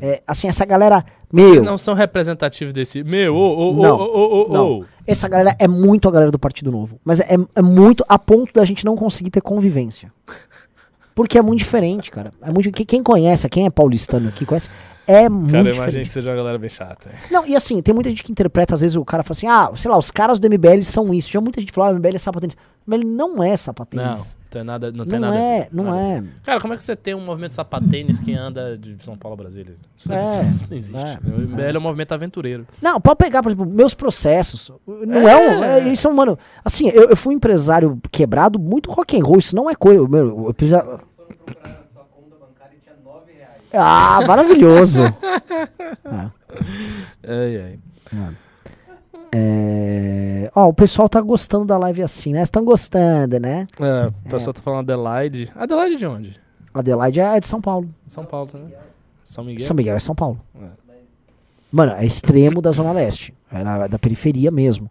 É, assim, essa galera. Meu. Não são representativos desse. Meu, ô, ô, ô, ô. Essa galera é muito a galera do Partido Novo. Mas é, é muito a ponto da gente não conseguir ter convivência. Porque é muito diferente, cara. É muito, que- quem conhece, quem é paulistano aqui, conhece, é muito Cara, eu imagino diferente. que seja uma galera bem chata. Não, e assim, tem muita gente que interpreta, às vezes o cara fala assim, ah, sei lá, os caras do MBL são isso. Já muita gente fala, ah, o MBL é sapatênis. Mas ele não é Não, sapatênis. tem nada, não Não, tem nada é, não Nada é. ver. Cara, como é que você tem um movimento sapatênis que anda de São Paulo a Brasília? Isso, não- É, isso não existe. é, o MBL é um movimento aventureiro. Não, pode pegar, por exemplo, meus processos. Não é, um. É, isso é um, mano. Assim, eu, eu fui um empresário quebrado muito rock and roll. Isso não é coisa. Meu, eu precisa- Foram 9 reais. Ah, maravilhoso. Ai, ai. É... Ó, o pessoal tá gostando da live assim, né? Estão gostando, né? É, o pessoal tá falando Adelaide. Adelaide de onde? Adelaide é de São Paulo. São Paulo, né? São Miguel? São Miguel é São Paulo. É. Mano, é extremo da Zona Leste. É na- da periferia mesmo.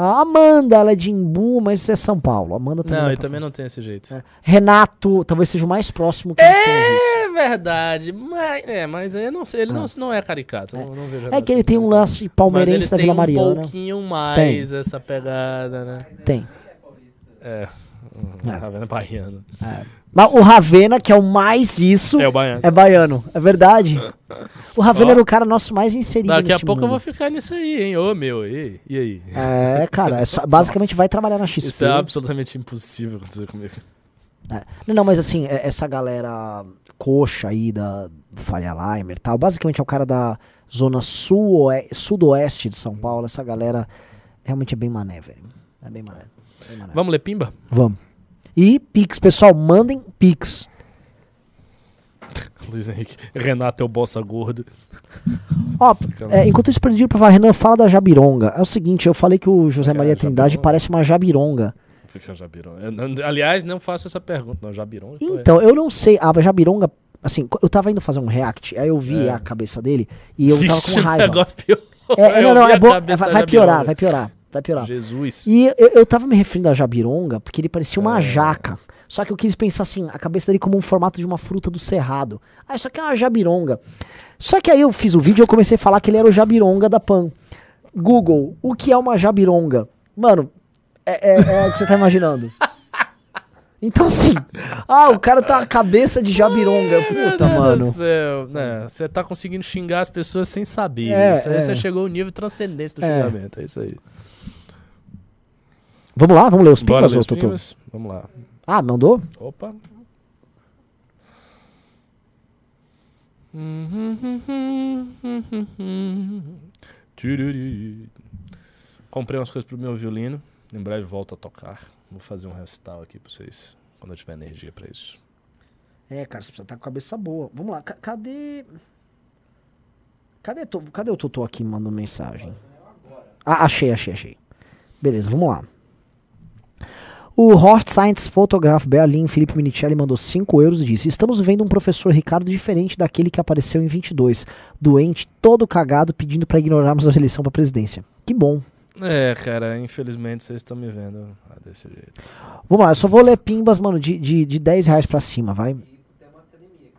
A Amanda, ela é de Imbu, mas é São Paulo. Amanda também. Não, e pra também não tem esse jeito. falar. Renato, talvez seja o mais próximo que. É verdade, mas, é, mas eu não sei, ele não, não é caricato, não, não vejo É que ele tem um lance palmeirense da tem Vila um Mariana. pouquinho mais essa pegada, né? Tem. É, hum, É. tá vendo? Baiano. Mas o Ravena, que é o mais isso, É o baiano. é baiano. É verdade. O Ravena Ó. era o cara nosso mais inserido Daqui a pouco eu vou mundo. ficar nisso aí, hein? Ô, meu, e, e aí? É, cara, é só- basicamente vai trabalhar na XP. Isso é absolutamente impossível acontecer comigo. É. Não, não, mas assim, é- essa galera coxa aí da Faria Limer e tal, basicamente é o cara da zona sul sudoeste de São Paulo. Essa galera realmente é bem mané, velho. É bem mané. Bem mané. Vamos ler Pimba? Vamos. E Pix, pessoal, mandem Pix. Luiz Henrique. Renato é o bossa gordo. Ó, é, enquanto isso, perdi pra falar, Renan, fala da Jabironga. É o seguinte, eu falei que o José Cara, Maria Trindade Jabironga. parece uma Jabironga. Fica Jabiron. Eu não- aliás, não faço essa pergunta, não. Jabiron. pô, é. Então, eu não sei, a Jabironga, assim, eu tava indo fazer um react, aí eu vi É. a cabeça dele e eu tava Existe com um raiva. negócio pior. É, é, não, não, é bom, vai, vai piorar, Jabironga. vai piorar, vai piorar. Jesus. E eu, eu tava me referindo a Jabironga porque ele parecia uma É. jaca. Só que eu quis pensar assim, a cabeça dele como um formato de uma fruta do cerrado. Ah, isso aqui é uma Jabironga. Só que aí eu fiz o vídeo e eu comecei a falar que ele era o Jabironga da Pan. Google, o que é uma Jabironga? Mano, é, é- é o que você tá imaginando. Então assim, ah, o cara tá a cabeça de Jabironga. Meu Puta, Deus mano. do céu. Né, Você tá conseguindo xingar as pessoas sem saber. É, isso aí é. você chegou ao nível de transcendência do É. xingamento. É isso aí. Vamos lá, vamos ler os Bora ler os Totô? pimbas? Vamos lá. Ah, mandou? Opa. Comprei umas coisas pro meu violino. Em breve volto a tocar. Vou fazer um recital aqui pra vocês. Quando eu tiver energia pra isso. É, cara, você precisa estar com a cabeça boa. Vamos lá, ca- cadê. Cadê, cadê o Totô aqui me mandando mensagem? Ah, achei, achei, achei. Beleza, vamos lá. O Horst Science Photograph Berlin Felipe Minicelli mandou 5 euros e disse: Estamos vendo um professor Ricardo diferente daquele que apareceu em 22. Doente, todo cagado, pedindo pra ignorarmos a eleição pra presidência. Que bom. É, cara, infelizmente vocês estão me vendo desse jeito. Vamos lá, eu só vou ler pimbas, mano, de, de, de 10 reais pra cima, vai.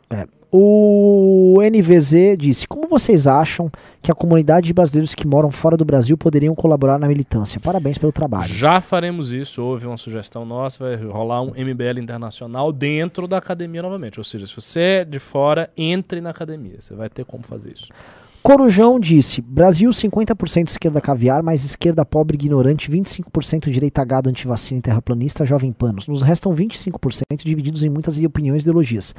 E O NVZ disse: Como vocês acham que a comunidade de brasileiros que moram fora do Brasil poderiam colaborar na militância? Parabéns pelo trabalho. Já faremos isso. Houve uma sugestão nossa, vai rolar um MBL internacional dentro da academia novamente. Ou seja, se você é de fora, entre na academia. Você vai ter como fazer isso. Corujão disse: Brasil 50% esquerda caviar, mais esquerda pobre ignorante, 25% direita gado antivacina e terraplanista, jovem panos. Nos restam 25% divididos em muitas opiniões e ideologias.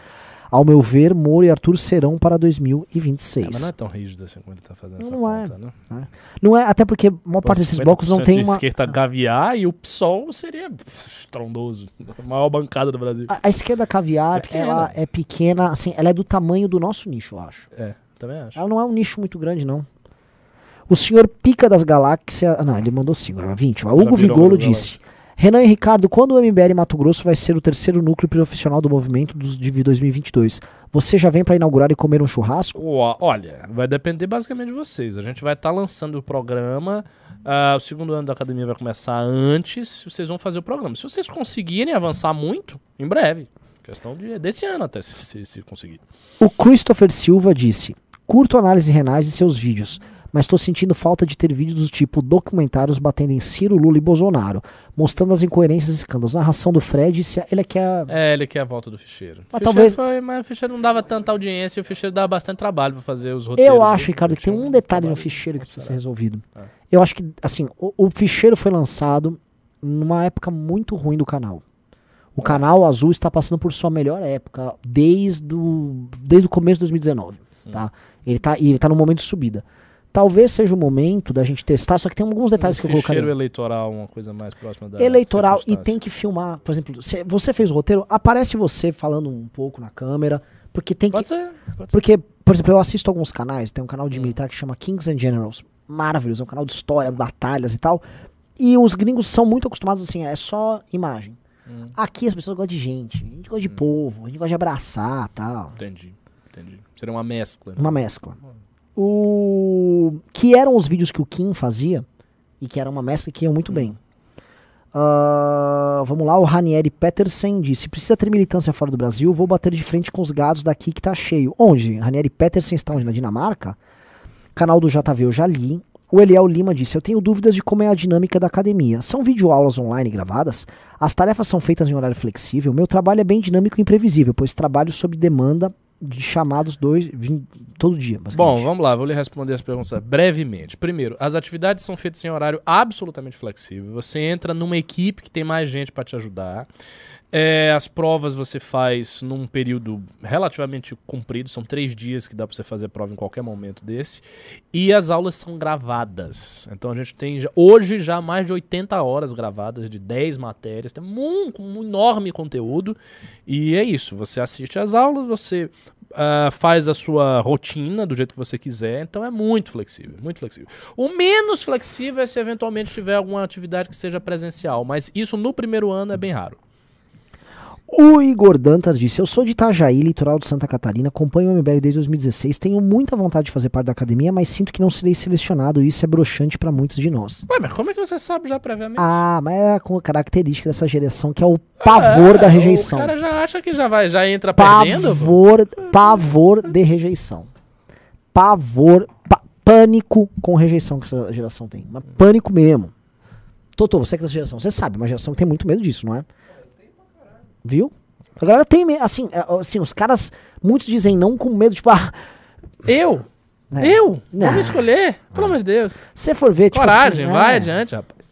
Ao meu ver, Moro e Arthur serão para É, 2026. mas não é tão rígido assim como ele tá fazendo essa Não é. conta, né? Não é, até porque a maior parte desses blocos não 50% tem uma. esquerda gaviar e o PSOL seria estrondoso. A maior bancada do Brasil. A, a esquerda caviar, É pequena. ela é pequena, assim, ela é do tamanho do nosso nicho, eu acho. É, também acho. Ela não é um nicho muito grande, não. O senhor Pica das Galáxias. ah, Não, ele mandou 5, 20. O Hugo Vigolo disse: Renan e Ricardo, quando o MBL Mato Grosso vai ser o terceiro núcleo profissional do movimento dos, de 2022? Você já vem para inaugurar e comer um churrasco? Olha, vai depender basicamente de vocês. A gente vai estar lançando o programa. ah, o segundo ano da academia vai começar antes. Vocês vão fazer o programa. Se vocês conseguirem avançar muito, em breve. Questão de, desse ano até, se, se, se conseguir. O Christopher Silva disse: Curto análise renais e seus vídeos, mas estou sentindo falta de ter vídeos do tipo documentários batendo em Ciro, Lula e Bolsonaro, mostrando as incoerências e escândalos. Narração do Fred, se ele quer. É, ele quer a volta do ficheiro. Mas Ficheiro talvez- foi- mas o ficheiro não dava tanta audiência e o ficheiro dava bastante trabalho pra fazer os roteiros. Eu acho? Ricardo, que tem um detalhe no ficheiro que precisa ser resolvido. Ah. Eu acho que, assim, o, o ficheiro foi lançado numa época muito ruim do canal. O canal Azul está passando por sua melhor época desde o, desde o começo de 2019. Hum. Tá? Ele está ele tá num momento de subida. Talvez seja o momento da gente testar, só que tem alguns detalhes um que eu colocaria. eleitoral, uma coisa mais próxima da eleitoral e tem que filmar. Por exemplo, se você fez o roteiro, aparece você falando um pouco na câmera, porque tem que. Pode ser. Pode. Porque, por exemplo, eu assisto alguns canais, tem um canal de Hum. militar que chama Kings and Generals. Maravilhoso, é um canal de história, batalhas e tal. E os gringos são muito acostumados assim, é só imagem. Hum. Aqui as pessoas gostam de gente, a gente gosta de povo, a gente gosta de abraçar tal. Entendi. Entendi. Seria uma mescla. Uma mescla. O que eram os vídeos que o Kim fazia e que era uma mescla que iam muito bem. Ah, vamos lá, o Ranieri Petersen disse: precisa ter militância fora do Brasil, vou bater de frente com os gados daqui que tá cheio. Onde? Ranieri Petersen está onde? Na Dinamarca? Canal do JV eu já li. O Eliel Lima disse: Eu tenho dúvidas de como é a dinâmica da academia. São videoaulas online gravadas? As tarefas são feitas em horário flexível? Meu trabalho é bem dinâmico e imprevisível, pois trabalho sob demanda de chamados dois, vim- todo dia. Bom, vamos lá, vou lhe responder as perguntas brevemente. Primeiro, as atividades são feitas em horário absolutamente flexível. Você entra numa equipe que tem mais gente para te ajudar. É, as provas você faz num período relativamente comprido, são três dias que dá para você fazer prova em qualquer momento desse. E as aulas são gravadas. Então a gente tem hoje já mais de 80 horas gravadas de 10 matérias, tem um, um enorme conteúdo. E é isso, você assiste às aulas, você ah, faz a sua rotina do jeito que você quiser, então é muito flexível, muito flexível. O menos flexível é se eventualmente tiver alguma atividade que seja presencial, mas isso no primeiro ano é bem raro. O Igor Dantas disse: Eu sou de Itajaí, litoral de Santa Catarina, acompanho o MBL desde 2016, tenho muita vontade de fazer parte da academia, mas sinto que não serei selecionado e isso é broxante para muitos de nós. Ué, mas como é que você sabe já previamente? Ah, mas é a co- característica dessa geração que é o pavor da É, rejeição. O cara já acha que já vai, já entra perdendo. Pavor, pavor de rejeição. Pavor, pa- pânico com rejeição que essa geração tem. Mas pânico mesmo. Totô, você que é dessa geração, você sabe, uma geração que tem muito medo disso, não é? Viu? A galera tem medo, assim, é, assim, os caras, muitos dizem não com medo, tipo, ah, Eu? É. Eu? Não. Vou me escolher? Pelo amor de Deus. se você for ver, tipo Coragem, assim, vai é. adiante, rapaz.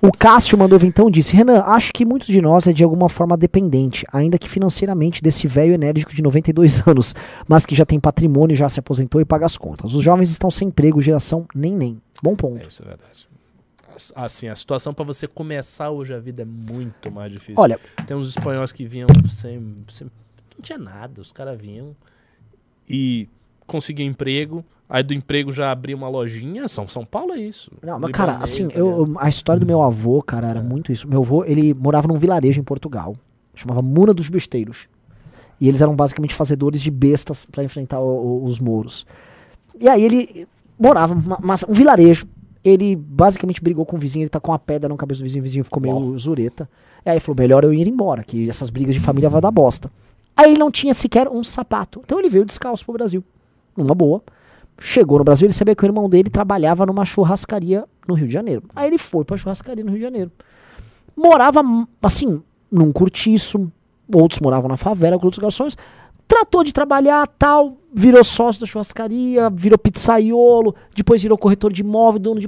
O Cássio mandou então disse: Renan, acho que muitos de nós é de alguma forma dependente, ainda que financeiramente, desse velho enérgico de 92 anos, mas que já tem patrimônio, já se aposentou e paga as contas. Os jovens estão sem emprego, geração nem nem. Bom ponto. É isso, é verdade. Assim, a situação pra você começar hoje a vida é muito mais difícil. Olha, Tem uns espanhóis que vinham sem, sem- Não tinha nada, os caras vinham e conseguiam emprego, aí do emprego já abria uma lojinha. São, São Paulo é isso. não, mas cara, assim, tá eu, a história do meu avô, cara, era muito isso. Meu avô, ele morava num vilarejo em Portugal, chamava Muna dos Besteiros. E eles eram basicamente fazedores de bestas pra enfrentar o- o- os mouros. E aí ele morava, ma- mas um vilarejo. Ele basicamente brigou com o vizinho, ele tacou uma pedra na cabeça do vizinho, o vizinho ficou meio zureta. E aí ele falou: melhor eu ir embora, que essas brigas de família vai dar bosta. Aí ele não tinha sequer um sapato. Então ele veio descalço pro Brasil. Numa boa. Chegou no Brasil, ele sabia que o irmão dele trabalhava numa churrascaria no Rio de Janeiro. Aí ele foi pra churrascaria no Rio de Janeiro. Morava, assim, num cortiço. Outros moravam na favela com outros garçons. Tratou de trabalhar, tal. Virou sócio da churrascaria, virou pizzaiolo. Depois virou corretor de imóvel, dono de...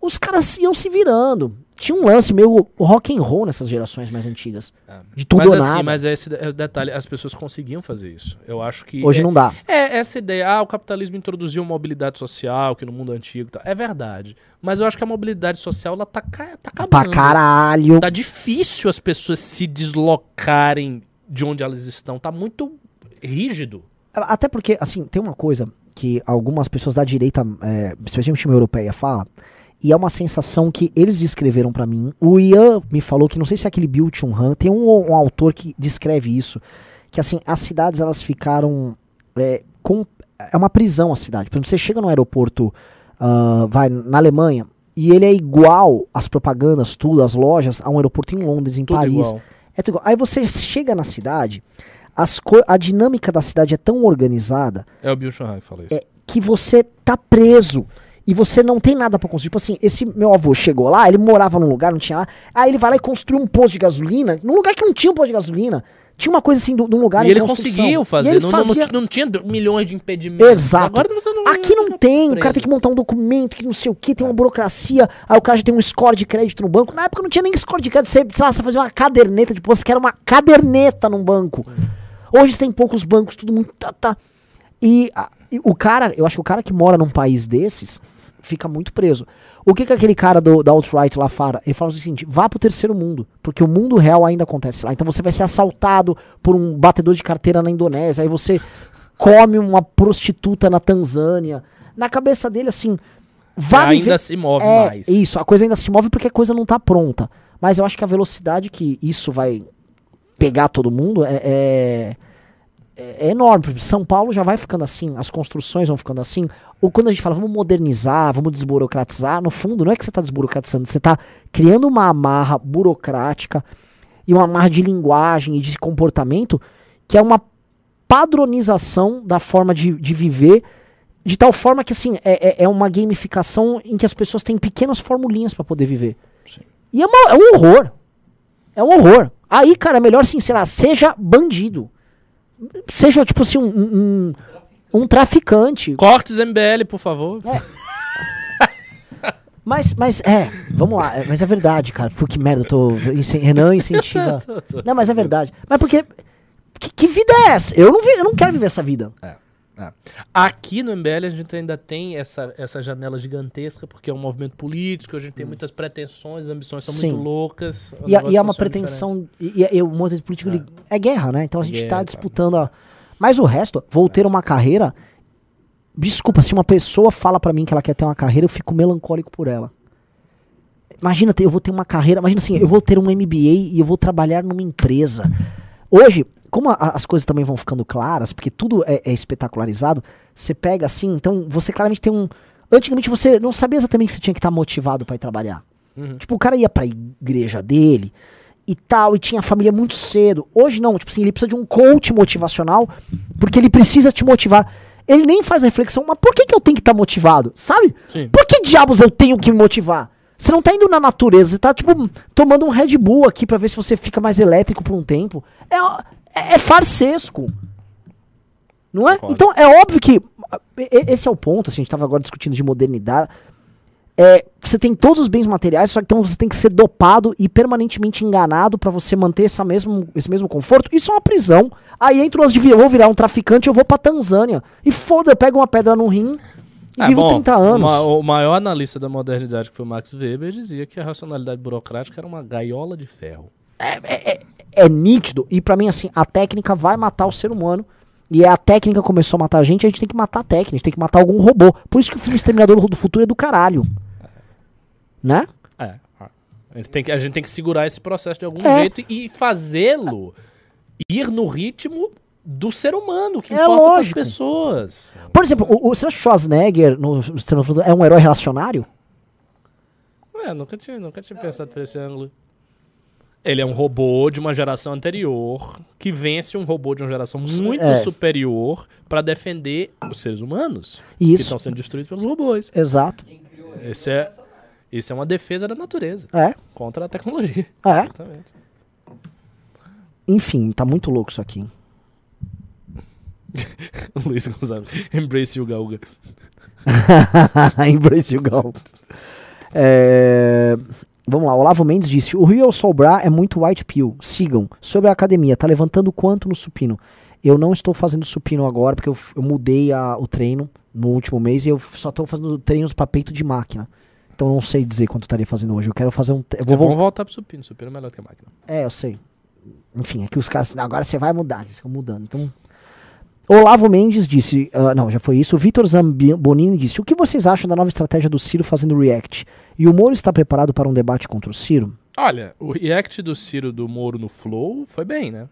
Os caras iam se virando. Tinha um lance meio rock and roll nessas gerações mais antigas. De tudo mas ou assim, nada. mas esse é o detalhe, as pessoas conseguiam fazer isso. Eu acho que. Hoje é, não dá. É, essa ideia, ah, o capitalismo introduziu mobilidade social, que no mundo antigo. Tá, é verdade. Mas eu acho que a mobilidade social, ela tá, ca- tá acabando. Pra caralho. Tá difícil as pessoas se deslocarem de onde elas estão. Tá muito rígido. Até porque, assim, tem uma coisa que algumas pessoas da direita, é, especialmente uma europeia, fala, e é uma sensação que eles descreveram pra mim. O Ian me falou que, não sei se é aquele Bill Chung Han, tem um, um autor que descreve isso, que assim, as cidades elas ficaram é, com... É uma prisão a cidade. Por exemplo, você chega no aeroporto, ah, vai na Alemanha, e ele é igual as propagandas, tudo, as lojas, a um aeroporto em Londres, em Tudo Paris. igual. É tudo igual. Aí você chega na cidade, as a dinâmica da cidade é tão organizada É o Bill Shanghai que fala isso. é, que você tá preso. E você não tem nada pra construir. Tipo assim, esse meu avô chegou lá, ele morava num lugar, não tinha lá. Aí ele vai lá e construiu um posto de gasolina, num lugar que não tinha um posto de gasolina. Tinha uma coisa assim, de um lugar E ele conseguiu E fazer, ele não, não- fazia- não, tinha milhões de impedimentos. Exato. Agora você não Aqui não fica tem, o cara preso. tem que montar um documento, que não sei o que, tem uma burocracia, aí o cara já tem um score de crédito no banco. Na época não tinha nem score de crédito, você, sei lá, você fazia uma caderneta de posto, que era uma caderneta num banco. Hoje tem poucos bancos, tudo muito. Tá, tá. E, a- e o cara, eu acho que o cara que mora num país desses fica muito preso. O que que aquele cara do, da alt-right lá fala? Ele fala o seguinte: vá pro terceiro mundo, porque o mundo real ainda acontece lá. Então você vai ser assaltado por um batedor de carteira na Indonésia, aí você come uma prostituta na Tanzânia. Na cabeça dele, assim, vá ainda viver- se move é, mais. Isso, a coisa ainda se move porque a coisa não tá pronta. Mas eu acho que a velocidade que isso vai pegar todo mundo é, é, é enorme. São Paulo já vai ficando assim, as construções vão ficando assim. Ou quando a gente fala, vamos modernizar, vamos desburocratizar, no fundo não é que você está desburocratizando, você está criando uma amarra burocrática e uma amarra de linguagem e de comportamento que é uma padronização da forma de, de viver, de tal forma que assim, é, é- é uma gamificação em que as pessoas têm pequenas formulinhas para poder viver. Sim. E é, uma- é um horror. É um horror. Aí, cara, é melhor assim, sei lá, seja bandido. Seja, tipo assim, um, um, um traficante. Cortes MBL, por favor. Mas, mas, é, vamos lá, é, mas é verdade, cara. Pô, que merda, eu tô. Renan incentiva. Não, mas é verdade. Mas porque. Que, que vida é essa? Eu não, vi- eu não quero viver essa vida. É. Aqui no MBL a gente ainda tem essa, essa janela gigantesca, porque é um movimento político, a gente tem muitas pretensões, as ambições são Hum. Sim. muito loucas. E, a- e é uma pretensão. E, e, e o movimento político ele- é. guerra, né? Então a gente Guerra, tá disputando. A... Mas o resto, vou ter uma carreira. Desculpa, se uma pessoa fala pra mim que ela quer ter uma carreira, eu fico melancólico por ela. Imagina, eu vou ter uma carreira. Imagina assim, eu vou ter um MBA e eu vou trabalhar numa empresa. Hoje, como a- as coisas também vão ficando claras, porque tudo é, é espetacularizado, você pega assim, então você claramente tem um. Antigamente você não sabia exatamente que você tinha que estar motivado pra ir trabalhar. Tipo, o cara ia pra igreja dele e tal, e tinha a família muito cedo. Hoje não, tipo assim, ele precisa de um coach motivacional, porque ele precisa te motivar. Ele nem faz a reflexão, mas por que, que eu tenho que estar motivado? Sabe? Sim. Por que diabos eu tenho que me motivar? Você não tá indo na natureza, você tá, tipo, tomando um Red Bull aqui pra ver se você fica mais elétrico por um tempo. É, é, é farsesco. Não é? Concordo. Então é óbvio que. Esse é o ponto, assim, a gente tava agora discutindo de modernidade. É, você tem todos os bens materiais, só que então você tem que ser dopado e permanentemente enganado pra você manter essa mesmo, esse mesmo conforto. Isso é uma prisão. Aí entra umas de eu vou virar um traficante, eu vou pra Tanzânia. E foda, eu pego uma pedra no rim e Ah, vivo bom, 30 anos. uma- o maior analista da modernidade, que foi o Max Weber, dizia que a racionalidade burocrática era uma gaiola de ferro. é nítido. E pra mim, assim, a técnica vai matar o ser humano. E é a técnica que começou a matar a gente, a gente tem que matar a técnica, a gente tem que matar algum robô. Por isso que o filme Exterminador do Futuro é do caralho. Né? É. A gente tem que, a gente tem que segurar esse processo de algum É. jeito e fazê-lo ir no ritmo do ser humano, que É importa para as lógico. pessoas. Por exemplo, o, o seu Schwarzenegger no Exterminador do Futuro é um herói relacionário? Ué, nunca tinha, nunca tinha pensado por esse ângulo. Ele é um robô de uma geração anterior que vence um robô de uma geração muito É. superior pra defender os seres humanos que Isso, estão sendo destruídos pelos robôs. exato. Esse é, esse é uma defesa da natureza É, contra a tecnologia. é. Exatamente. Enfim, tá muito louco isso aqui. Luiz Gonçalves. Embrace o Galga. Embrace you go. É, Vamos lá, Olavo Mendes disse: O Rio Soul Bra é muito white pill. Sigam. Sobre a academia, tá levantando quanto no supino? Eu não estou fazendo supino agora, porque eu, eu mudei a- o treino no último mês e eu só estou fazendo treinos para peito de máquina. Então eu não sei dizer quanto eu estaria fazendo hoje. Eu quero fazer um. Eu É vou bom vol- voltar pro supino. Supino é melhor que a máquina. É, eu sei. Enfim, é que os caras. "Não, Agora você vai mudar, eles ficam mudando. Então. Olavo Mendes disse. ah, não, já foi isso. Vitor Zambonini disse: O que vocês acham da nova estratégia do Ciro fazendo react? E o Moro está preparado para um debate contra o Ciro? Olha, o react do Ciro do Moro no Flow foi bem, né?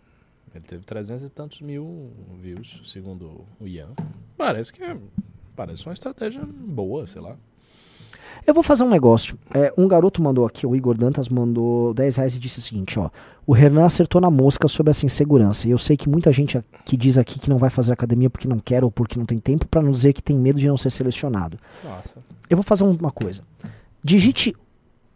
Ele teve 300 e tantos mil views, segundo o Ian. Parece que é- parece uma estratégia boa, sei lá. Eu vou fazer um negócio. É, um garoto mandou aqui, o Igor Dantas mandou 10 reais e disse o seguinte: ó. O Hernan acertou na mosca sobre essa insegurança. E eu sei que muita gente que diz aqui que não vai fazer academia porque não quer ou porque não tem tempo, para não dizer que tem medo de não ser selecionado. Nossa. Eu vou fazer um- uma coisa. Digite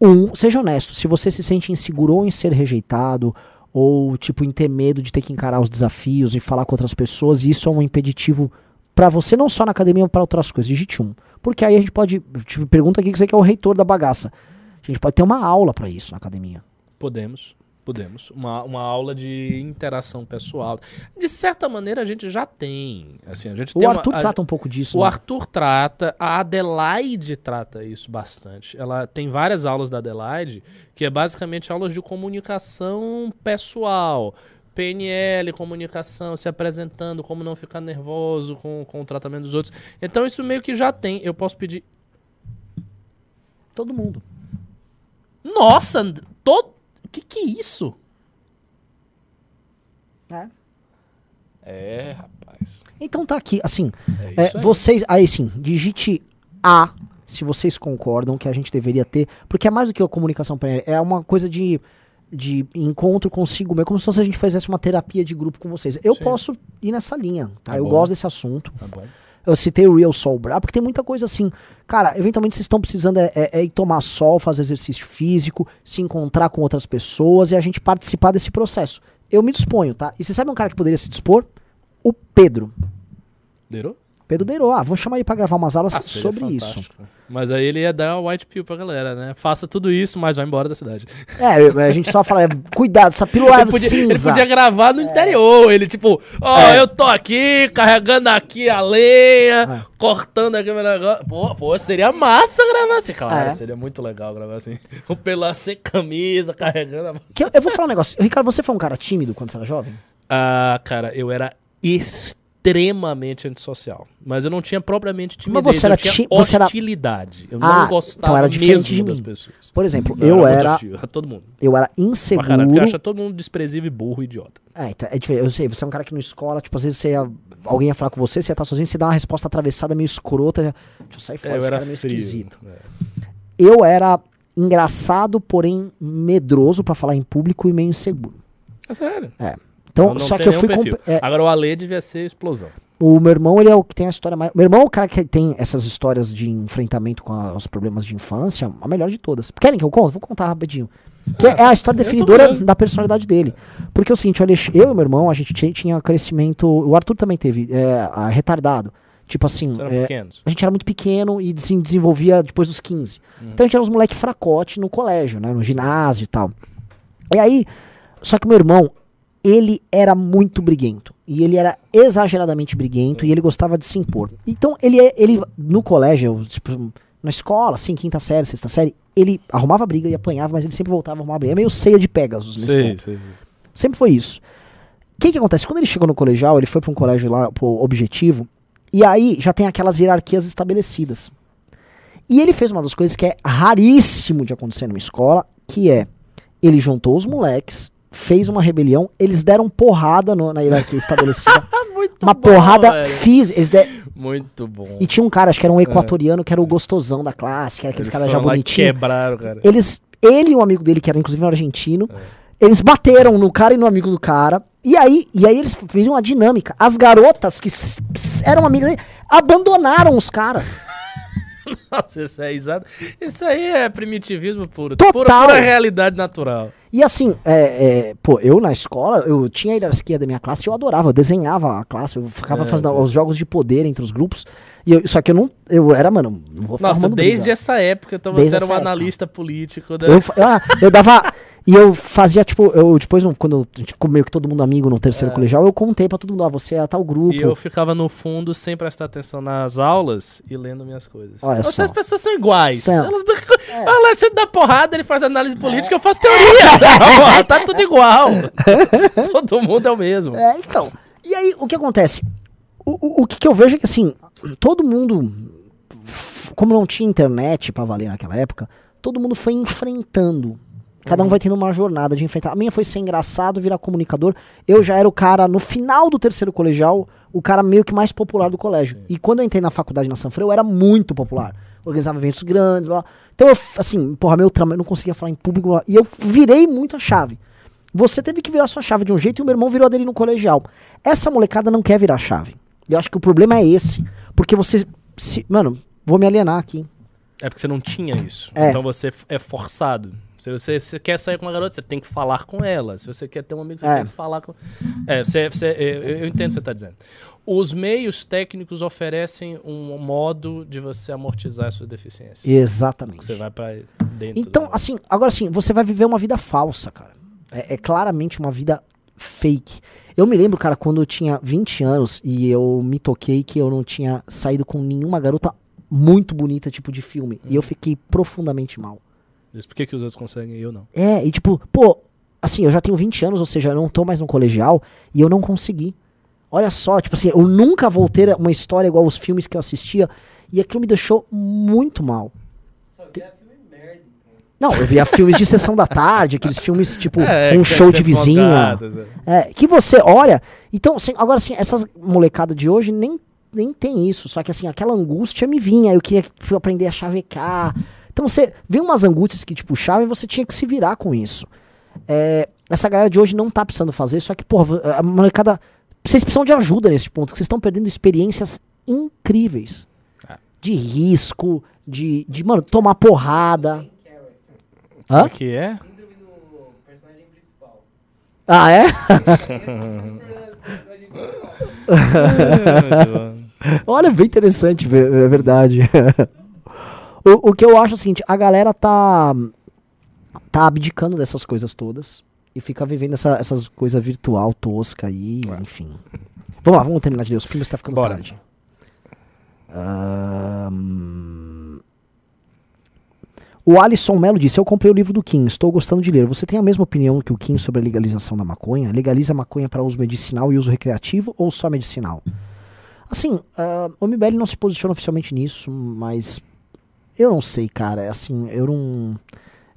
um, seja honesto, se você se sente inseguro ou em ser rejeitado, ou tipo em ter medo de ter que encarar os desafios e falar com outras pessoas, e isso é um impeditivo pra você não só na academia, mas para outras coisas. Digite um. Porque aí a gente pode, te pergunta aqui que você que é o reitor da bagaça. A gente pode ter uma aula pra isso na academia. Podemos, podemos. Uma, uma aula de interação pessoal. De certa maneira a gente já tem. Assim, a gente O tem uma- Arthur a- trata um pouco disso. O né? Arthur trata, a Adelaide trata isso bastante. Ela tem várias aulas da Adelaide, que é basicamente aulas de comunicação pessoal. PNL, comunicação, se apresentando, como não ficar nervoso com, com o tratamento dos outros. Então isso meio que já tem. Eu posso pedir. Todo mundo. Nossa, todo. O que, que é isso? É. É, rapaz. Então tá aqui, assim, É É, aí. vocês, aí sim, digite A se vocês concordam que a gente deveria ter, porque é mais do que a comunicação para é uma coisa de, de encontro consigo mesmo, como se fosse a gente fizesse uma terapia de grupo com vocês. Eu Sim. posso ir nessa linha, tá? Tá eu bom. gosto desse assunto. Tá bom. Eu citei o Real Soul Bra, porque tem muita coisa assim. Cara, eventualmente vocês estão precisando é, é- é ir tomar sol, fazer exercício físico, se encontrar com outras pessoas e a gente participar desse processo. Eu me disponho, tá? E você sabe um cara que poderia se dispor? O Pedro. Derou? Pedro Deiro. Ah, vou chamar ele pra gravar umas aulas Ah, sobre isso. Mas aí ele ia dar o white pill pra galera, né? Faça tudo isso, mas vai embora da cidade. É, a gente só fala, é, cuidado, essa pílula é Ele podia, cinza. ele podia gravar no interior. Ele, tipo, ó, É. eu tô aqui, carregando aqui a lenha, É. cortando aqui o meu negócio. Pô, pô, seria massa gravar assim. Claro, É. seria muito legal gravar assim. O Pelá sem camisa, carregando a. Que eu, eu vou falar um negócio. Ricardo, você foi um cara tímido quando você era jovem? Ah, cara, eu era extremamente antissocial. Mas eu não tinha propriamente timidez, você era eu tinha ti- você era- hostilidade. Eu Ah, não gostava então era diferente mesmo de das mim. pessoas. Por exemplo, eu muito era, hostil, a todo mundo. eu era Pra inseguro. caralho, porque acha todo mundo desprezível e burro idiota. É, então, é diferente. Eu sei, você é um cara que na escola, tipo, às vezes você ia, alguém ia falar com você, você ia estar sozinho, você dá uma resposta atravessada meio escrota. já- Deixa eu sair fora, É, eu esse era cara é meio frio. esquisito. é. Eu era engraçado, porém medroso pra falar em público e meio inseguro. É sério. Então, Eu não só que eu fui. comp- é, Agora o Ale devia ser explosão. O meu irmão, ele é o que tem a história mais. Meu irmão é o cara que tem essas histórias de enfrentamento com a- os problemas de infância, a melhor de todas. Querem que eu conte? Vou contar rapidinho. Que é, é a história definidora da personalidade dele. Porque é o seguinte, olha, eu e meu irmão, a gente tinha, tinha crescimento. O Arthur também teve, é, a- retardado. Tipo assim, é, pequenos. a gente era muito pequeno e se desenvolvia depois dos 15. Uhum. Então a gente era uns moleque fracote no colégio, né? No ginásio e tal. E aí, só que meu irmão, ele era muito briguento. E ele era exageradamente briguento e ele gostava de se impor. Então, ele, é- ele no colégio, tipo, na escola, assim, quinta série, sexta série, ele arrumava briga e apanhava, mas ele sempre voltava a arrumar briga. É meio ceia de Pegasus nesse ponto. sei. Sempre foi isso. O que que acontece? Quando ele chegou no colegial, ele foi para um colégio lá, pro Objetivo, e aí já tem aquelas hierarquias estabelecidas. E ele fez uma das coisas que é raríssimo de acontecer numa escola, que é, ele juntou os moleques, fez uma rebelião, eles deram porrada no- na hierarquia estabelecida. Muito uma bom, porrada física. Muito bom. E tinha um cara, acho que era um equatoriano, que era o gostosão da classe, que era aqueles Eles caras já bonitinhos. quebraram, cara. Eles, ele e um amigo dele, que era inclusive um argentino, Eles bateram no cara e no amigo do cara. E aí, e aí eles viram a dinâmica. As garotas que eram amigas dele abandonaram os caras. Nossa, isso é exato. Isso aí é primitivismo puro. Total. Pura, pura realidade natural. E assim, é, é, pô, eu na escola, eu tinha a hierarquia da minha classe, eu adorava, eu desenhava a classe, eu ficava É, fazendo sim. os jogos de poder entre os grupos. E eu- só que eu não, eu era, mano, não vou ficar Nossa, desde briga. essa época, então Desde você era um época. analista político. Da... Eu, fa- ah, eu dava. E eu fazia, tipo, eu depois, quando a gente ficou meio que todo mundo amigo no terceiro colegial, eu contei pra todo mundo, ó, você é tal grupo. E eu ficava no fundo sem prestar atenção nas aulas e lendo minhas coisas. Olha Nossa, só. As pessoas são iguais. São. Elas do... Ah, você dá porrada, ele faz análise política, eu faço teoria. tá tudo igual. Todo mundo é o mesmo. É, então. E aí, o que acontece? O, o, o que, que eu vejo é que, assim, todo mundo, como não tinha internet pra valer naquela época, todo mundo foi enfrentando. Cada um vai tendo uma jornada de enfrentar. A minha foi ser engraçado, virar comunicador. Eu já era o cara, no final do terceiro colegial, o cara meio que mais popular do colégio. E quando eu entrei na faculdade na Sanfra, eu era muito popular. Organizava eventos grandes, blá. Então, eu, assim, porra, meu trama, eu não conseguia falar em público. blá. E eu virei muito a chave. Você teve que virar sua chave de um jeito e o meu irmão virou a dele no colegial. Essa molecada não quer virar chave. Eu acho que o problema é esse. Porque você. Se, mano, vou me alienar aqui. É porque você não tinha isso. É. Então você é forçado. Se você, se quer sair com uma garota, você tem que falar com ela. Se você quer ter um amigo, você É. tem que falar com. É, você, você- eu, eu entendo o que você está dizendo. Os meios técnicos oferecem um modo de você amortizar as suas deficiências. Exatamente. Você vai pra dentro. Então, da- assim, agora sim, você vai viver uma vida falsa, cara. É, é claramente uma vida fake. Eu me lembro, cara, quando eu tinha 20 anos e eu me toquei que eu não tinha saído com nenhuma garota muito bonita, tipo de filme. E eu fiquei profundamente mal. Diz, Por que, que os outros conseguem e eu não? É, e tipo, pô, assim, eu já tenho 20 anos, ou seja, eu não tô mais no colegial e eu não consegui. Olha só, tipo assim, eu nunca vou ter uma história igual os filmes que eu assistia e aquilo me deixou muito mal. Só via filme merda. então. Não, eu via filmes de sessão da tarde, aqueles filmes tipo É, um show é de gatas, né? É, que você olha. Então, assim, agora assim, essas molecadas de hoje nem, nem tem isso. Só que assim, aquela angústia me vinha. Eu queria fui aprender a chavecar. Então você vê umas angústias que te puxavam e você tinha que se virar com isso. É, essa galera de hoje não tá precisando fazer, só que, porra, a molecada. Vocês precisam de ajuda nesse ponto, que vocês estão perdendo experiências incríveis. É. De risco, de, de, mano, tomar porrada. Character. Hã? É que é? Síndrome do personagem principal. Ah, é? Olha, bem interessante, é verdade. o, o que eu acho é o seguinte, a galera tá tá abdicando dessas coisas todas e fica vivendo essa, essas coisas virtual tosca aí, enfim. Vamos lá, vamos terminar de os primos, tá ficando Bora. tarde. Ahn, O Alisson Melo disse: Eu comprei o livro do Kim, estou gostando de ler. Você tem a mesma opinião que o Kim sobre a legalização da maconha? Legaliza a maconha para uso medicinal e uso recreativo ou só medicinal? Assim, ah, o MBL não se posiciona oficialmente nisso, mas eu não sei, cara. Assim, eu não.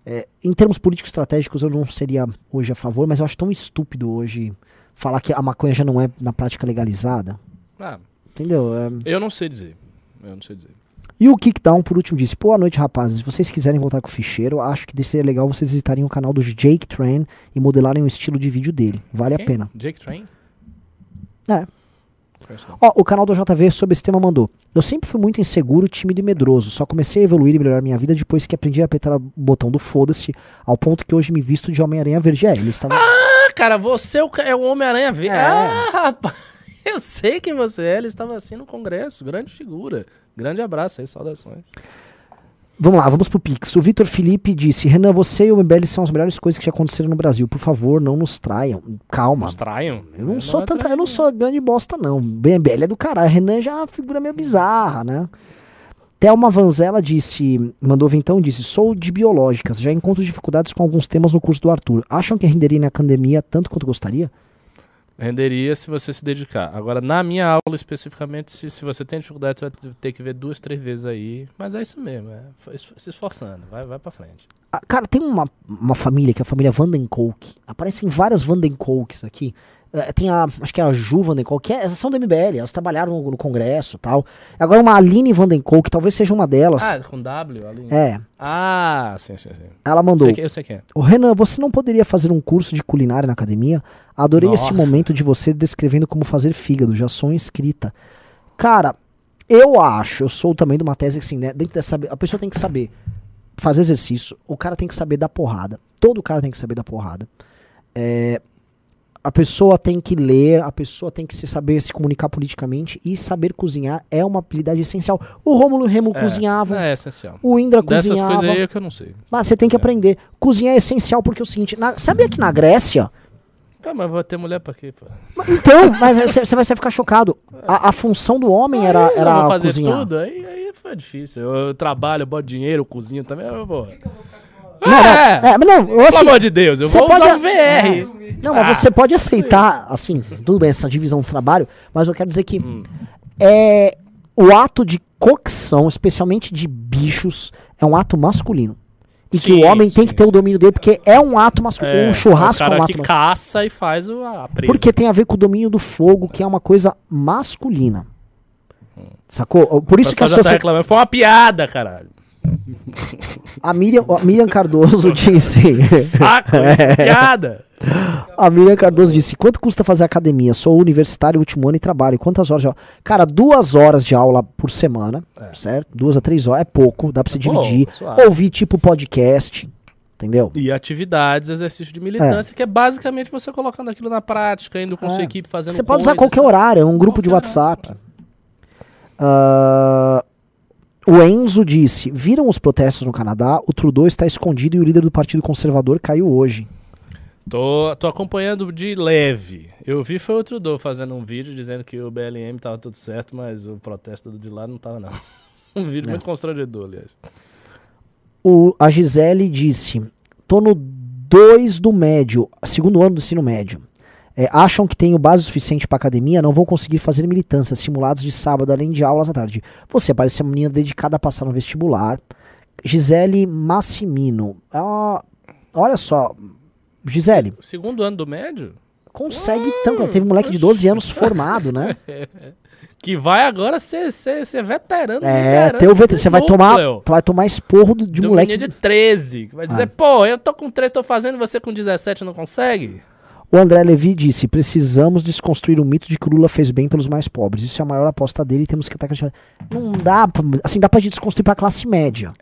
é, em termos políticos estratégicos, eu não seria hoje a favor, mas eu acho tão estúpido hoje falar que a maconha já não é na prática legalizada. Ah, Entendeu? É, eu não sei dizer. Eu não sei dizer. E o Kickdown, por último, disse: Boa noite, rapazes. Se vocês quiserem voltar com o ficheiro, acho que seria legal vocês visitarem o canal do Jake Train e modelarem o estilo de vídeo dele. Vale a pena. Jake Train? É. Ó, o canal do JV sobre esse tema mandou. Eu sempre fui muito inseguro, tímido e medroso. Só comecei a evoluir e melhorar minha vida depois que aprendi a apertar o botão do foda-se, ao ponto que hoje me visto de Homem-Aranha Verde. É, ele estava. Ah, cara, você é o, é o Homem-Aranha Verde. É. Ah, rapaz. Eu sei quem você é. Ele estava assim no congresso. Grande figura. Grande abraço aí, saudações. Vamos lá, vamos pro Pix. O Vitor Felipe disse: Renan, você e o MBL são as melhores coisas que já aconteceram no Brasil. Por favor, não nos traiam. Calma. Nos traiam? Eu não É, sou é tanta, eu não sou grande bosta, não. BMBL é do caralho. Renan já é uma figura meio bizarra, né? Thelma Vanzella disse, mandou então disse: Sou de biológicas, já encontro dificuldades com alguns temas no curso do Arthur. Acham que renderia na academia tanto quanto gostaria? Renderia se você se dedicar. Agora, na minha aula especificamente, se, se você tem dificuldade, você vai ter que ver duas, três vezes aí. Mas é isso mesmo, é se esforçando. Vai, vai pra frente. Ah, cara, tem uma, uma família que é a família Vandenkolk. Aparecem várias Vandenkolks aqui. Eh, tem a, acho que é a Ju Vandenkol, que é, são do MBL, elas trabalharam no, no congresso e tal. Agora uma Aline Vandenkol, que talvez seja uma delas. Ah, com W ali. É, Ah, sim, sim, sim. ela mandou. Sei que- eu sei quem é. Ô Renan, você não poderia fazer um curso de culinária na academia? Adorei esse Nossa. momento de você descrevendo como fazer fígado, já sou inscrita. Cara, eu acho, eu sou também de uma tese assim, né? Dentro dessa, a pessoa tem que saber fazer exercício, o cara tem que saber dar porrada. Todo cara tem que saber dar porrada. É, a pessoa tem que ler, a pessoa tem que se saber se comunicar politicamente e saber cozinhar é uma habilidade essencial. O Rômulo Remo É, cozinhavam, É, essencial. o Indra Dessas cozinhava. coisas aí é que eu não sei. Mas você tem que aprender. Cozinhar é essencial porque é o seguinte, na, sabia que na Grécia Tá, mas vou ter mulher pra quê, pô? Mas Então, mas você você vai ficar chocado. A, a função do homem era, Aí eu era vou fazer cozinhar. tudo, aí, aí foi difícil. Eu, eu trabalho, eu boto dinheiro, eu cozinho também, eu vou. Não, não, É, é, mas não, eu, pelo assim, amor de Deus, eu vou usar um VR. não, mas Ah. você pode aceitar, assim, tudo bem, essa divisão do trabalho, mas eu quero dizer que Hum. é, o ato de cocção, especialmente de bichos, é um ato masculino. E que Sim, o homem tem sim, que ter o sim, domínio dele, porque é um ato masculino. É, um churrasco é é o um ato que masculino. caça e faz o, a presa. Porque tem a ver com o domínio do fogo, que é uma coisa masculina. Sacou? Por o isso que a já tá sociedade. reclamando. Foi uma piada, caralho. A Miriam, a Miriam Cardoso disse. Saco, isso, piada. A Miriam Cardoso disse: quanto custa fazer academia? Sou universitário, último ano e trabalho. Quantas horas de aula? Cara, duas horas de aula por semana, certo? Duas a três horas é pouco, dá pra você É dividir. suave. Ouvir tipo podcast, entendeu? E atividades, exercício de militância, que é basicamente você colocando aquilo na prática, indo com É. sua equipe fazendo Você pode usar coisas, qualquer sabe? horário, é um grupo de WhatsApp. horário, Ah, o Enzo disse: viram os protestos no Canadá? O Trudeau está escondido e o líder do Partido Conservador caiu hoje. Tô, tô acompanhando de leve. Eu vi foi o Trudeau fazendo um vídeo dizendo que o BLM tava tudo certo, mas o protesto do de lá não tava, não. Um vídeo muito constrangedor, aliás. O, a Gisele disse: tô no 2 do médio, segundo ano do ensino médio. É, acham que tenho base suficiente para academia, não vão conseguir fazer militância, simulados de sábado, além de aulas à tarde. Você parece uma menina dedicada a passar no vestibular. Gisele Massimino. Ah, olha só, Gisele, Segundo ano do médio? consegue tanto. Teve um moleque de 12 anos formado, né? Que vai agora ser, ser, ser veterano. É, teu VT, você vai tomar, vai tomar esporro do- de Do moleque. de 13. Que vai dizer, pô, eu tô com 13, tô fazendo, você com 17 não consegue? O André Levi disse: precisamos desconstruir o mito de que o Lula fez bem pelos mais pobres. Isso é a maior aposta dele e temos que atacar. Não dá, pra- assim, dá pra gente desconstruir pra classe média.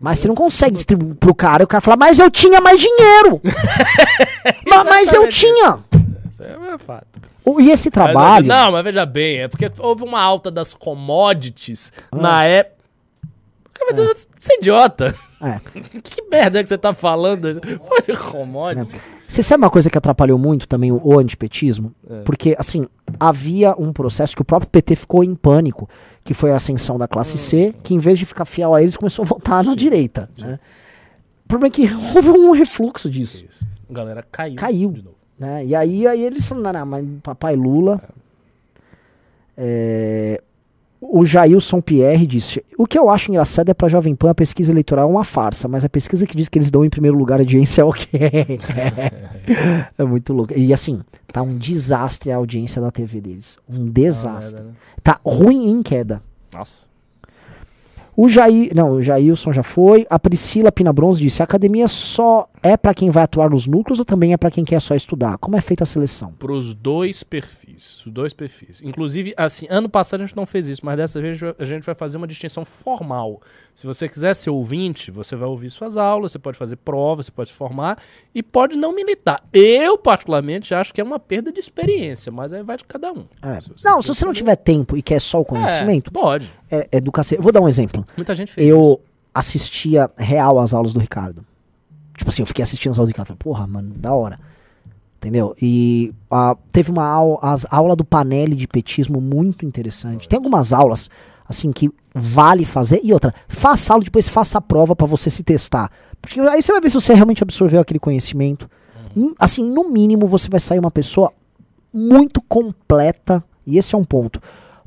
Mas você não consegue distribuir pro cara e o cara fala, mas eu tinha mais dinheiro! Ma- mas eu tinha! Isso é fato. E esse Mas, trabalho. não, mas veja bem, é porque houve uma alta das commodities Ah. na época. Cara, mas Você é idiota. É. Que merda que você tá falando? Foi commodities. Você sabe uma coisa que atrapalhou muito também o, o antipetismo? É. Porque, assim, havia um processo que o próprio PT ficou em pânico, que foi a ascensão da classe C, que em vez de ficar fiel a eles, começou a votar na direita. né? O problema é que houve um refluxo disso. Isso. A galera caiu. Caiu. De novo. né? E aí, aí eles não, não, mas papai Lula. É, o Jailson Pierre disse: O que eu acho engraçado é pra Jovem Pan a pesquisa eleitoral é uma farsa, mas a pesquisa que diz que eles dão em primeiro lugar a audiência é o quê? é muito louco. E assim, tá um desastre a audiência da TV deles. Um desastre. merda, né? Tá ruim em queda. Nossa. O Jair, não, o Jailson já foi. A Priscila Pina Bronze disse: a academia só é pra quem vai atuar nos núcleos ou também é pra quem quer só estudar? Como é feita a seleção? Pros dois perfis. Os dois perfis. Inclusive, assim, ano passado a gente não fez isso, mas dessa vez a gente vai fazer uma distinção formal. Se você quiser ser ouvinte, você vai ouvir suas aulas, você pode fazer provas, você pode se formar e pode não militar. Eu, particularmente, acho que é uma perda de experiência, mas aí vai de cada um. É. Se Não, se você não tiver tempo e quer só o É, conhecimento, pode. É, é do cacete. Vou dar um exemplo. Muita gente fez Eu isso. assistia real às aulas do Ricardo. Tipo assim, eu fiquei assistindo as aulas do Ricardo. Falei, porra, mano, da hora. Entendeu? E ah, teve uma aula, as aula do Panelli de petismo muito interessante. Tem algumas aulas, assim, que vale fazer. E outra, faça aula, depois faça a prova pra você se testar. Porque aí você vai ver se você realmente absorveu aquele conhecimento. Hum, Assim, no mínimo, você vai sair uma pessoa muito completa, e esse é um ponto,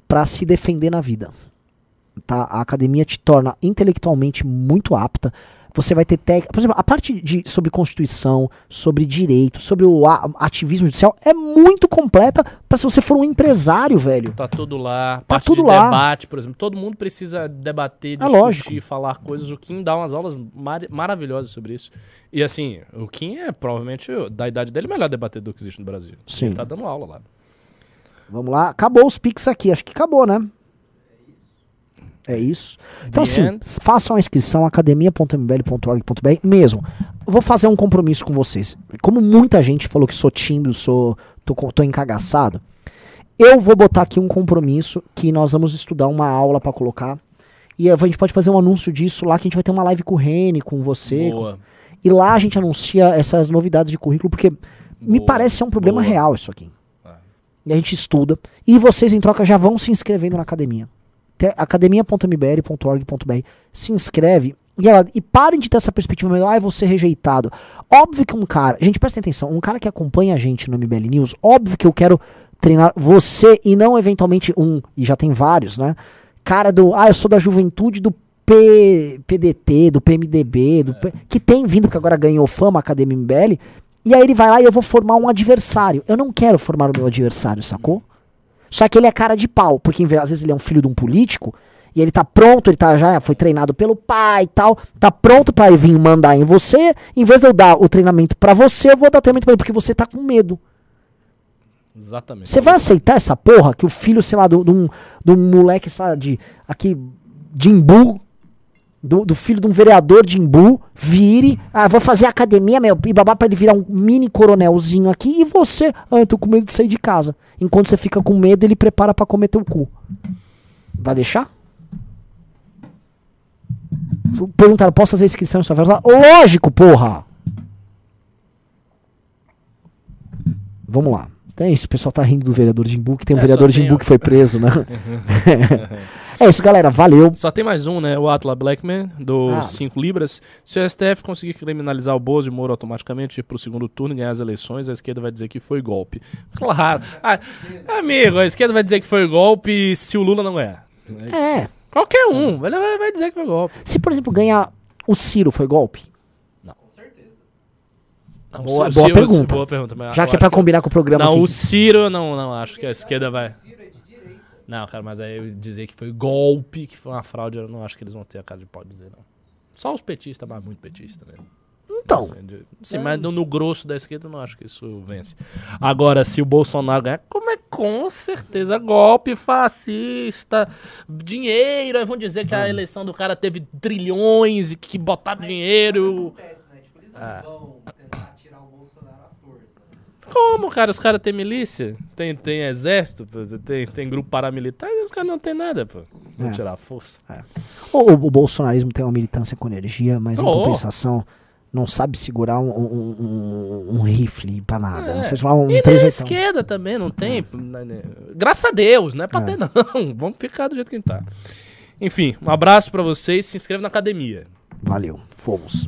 pra se defender na vida tá? A academia te torna intelectualmente muito apta. Você vai ter técnica. Por exemplo, a parte de, sobre Constituição, sobre direito, sobre o ativismo judicial é muito completa pra se você for um empresário, velho. Tá tudo lá. Tá Parte tudo de lá. debate, por exemplo. Todo mundo precisa debater, É discutir, lógico. falar coisas. O Kim dá umas aulas mar- maravilhosas sobre isso. E assim, o Kim é provavelmente, da idade dele, o melhor debatedor que existe no Brasil. Sim. Ele tá dando aula lá. Vamos lá. Acabou os Pix aqui. Acho que acabou, né? É isso. Então, The assim, end. façam a inscrição academia.mbl.org.br mesmo. Vou fazer um compromisso com vocês. Como muita gente falou que sou tímido, sou tô, tô encagaçado, eu vou botar aqui um compromisso que nós vamos estudar uma aula pra colocar. E a gente pode fazer um anúncio disso lá, que a gente vai ter uma live com o Rene, com você. Boa. E lá a gente anuncia essas novidades de currículo, porque me Boa. parece ser um problema Boa. real isso aqui. É. E a gente estuda. E vocês, em troca, já vão se inscrevendo na academia. Academia.mbl.org.br. Se inscreve. E, ela, e parem de ter essa perspectiva, ah, eu vou ser rejeitado. Óbvio que um cara. Gente, presta atenção. Um cara que acompanha a gente no MBL News, óbvio que eu quero treinar você e não eventualmente um. E já tem vários, né? Cara do. Ah, eu sou da juventude do P, PDT, do PMDB, do P- que tem vindo, porque agora ganhou fama a Academia MBL. E aí ele vai lá e eu vou formar um adversário. Eu não quero formar o meu adversário, sacou? Só que ele é cara de pau, porque às vezes ele é um filho de um político e ele tá pronto, ele tá já foi treinado pelo pai e tal, tá pronto pra vir mandar em você. Em vez de eu dar o treinamento pra você, eu vou dar treinamento pra ele, porque você tá com medo. Exatamente. Você vai aceitar essa porra que o filho, sei lá, de um de um moleque, sei lá, de aqui de Imbu, do, do filho de um vereador de Imbu, vire, ah, vou fazer academia, meu, e babá pra ele virar um mini coronelzinho aqui, e você, ah, eu tô com medo de sair de casa. Enquanto você fica com medo, ele prepara pra comer teu cu. Vai deixar? Perguntaram, posso fazer inscrição em sua festa? Lógico, porra! Vamos lá. Então é isso, o pessoal tá rindo do vereador de Imbu, que tem um É, vereador de Imbu que foi preso, né? é isso, galera. Valeu. Só tem mais um, né? O Atla Blackman, dos Ah. 5 libras. Se o STF conseguir criminalizar o Bozo e o Moro automaticamente ir pro segundo turno e ganhar as eleições, a esquerda vai dizer que foi golpe. Claro. Ah, amigo, a esquerda vai dizer que foi golpe se o Lula não ganhar. É. É. Qualquer um. Ele vai, vai dizer que foi golpe. Se, por exemplo, ganhar o Ciro, foi golpe? Com certeza. Não, Boa- o boa Ciro- pergunta. Boa pergunta. Já que é pra combinar com o programa Não, aqui. o Ciro eu não, não acho que a esquerda vai. Ciro é de direita. Não, cara, mas aí dizer que foi golpe, que foi uma fraude, eu não acho que eles vão ter a cara de pau de dizer, não. Só os petistas, mas muito petista mesmo. Então, Assim, de- Sim, mas no, no grosso da esquerda eu não acho que isso vence. Agora, se o Bolsonaro ganhar, como é com certeza golpe fascista, dinheiro, aí vão dizer que a eleição do cara teve trilhões e que botaram dinheiro. Acontece, né? Tipo, eles não Ah. vão tentar tirar o Bolsonaro à força. né? Como, cara? Os caras têm milícia, tem, tem exército, pô, tem, tem grupo paramilitar e os caras não tem nada, pô. Vão É. tirar a força. o, o bolsonarismo tem uma militância com energia, mas em Oh. compensação não sabe segurar um, um, um- um rifle pra nada. É. Não sei falar um E 3 esquerda também não tem. né, né, Graças a Deus, não é pra É. ter, não. Vamos ficar do jeito que a gente tá. Enfim, um abraço pra vocês. Se inscreva na academia. Valeu. Fomos.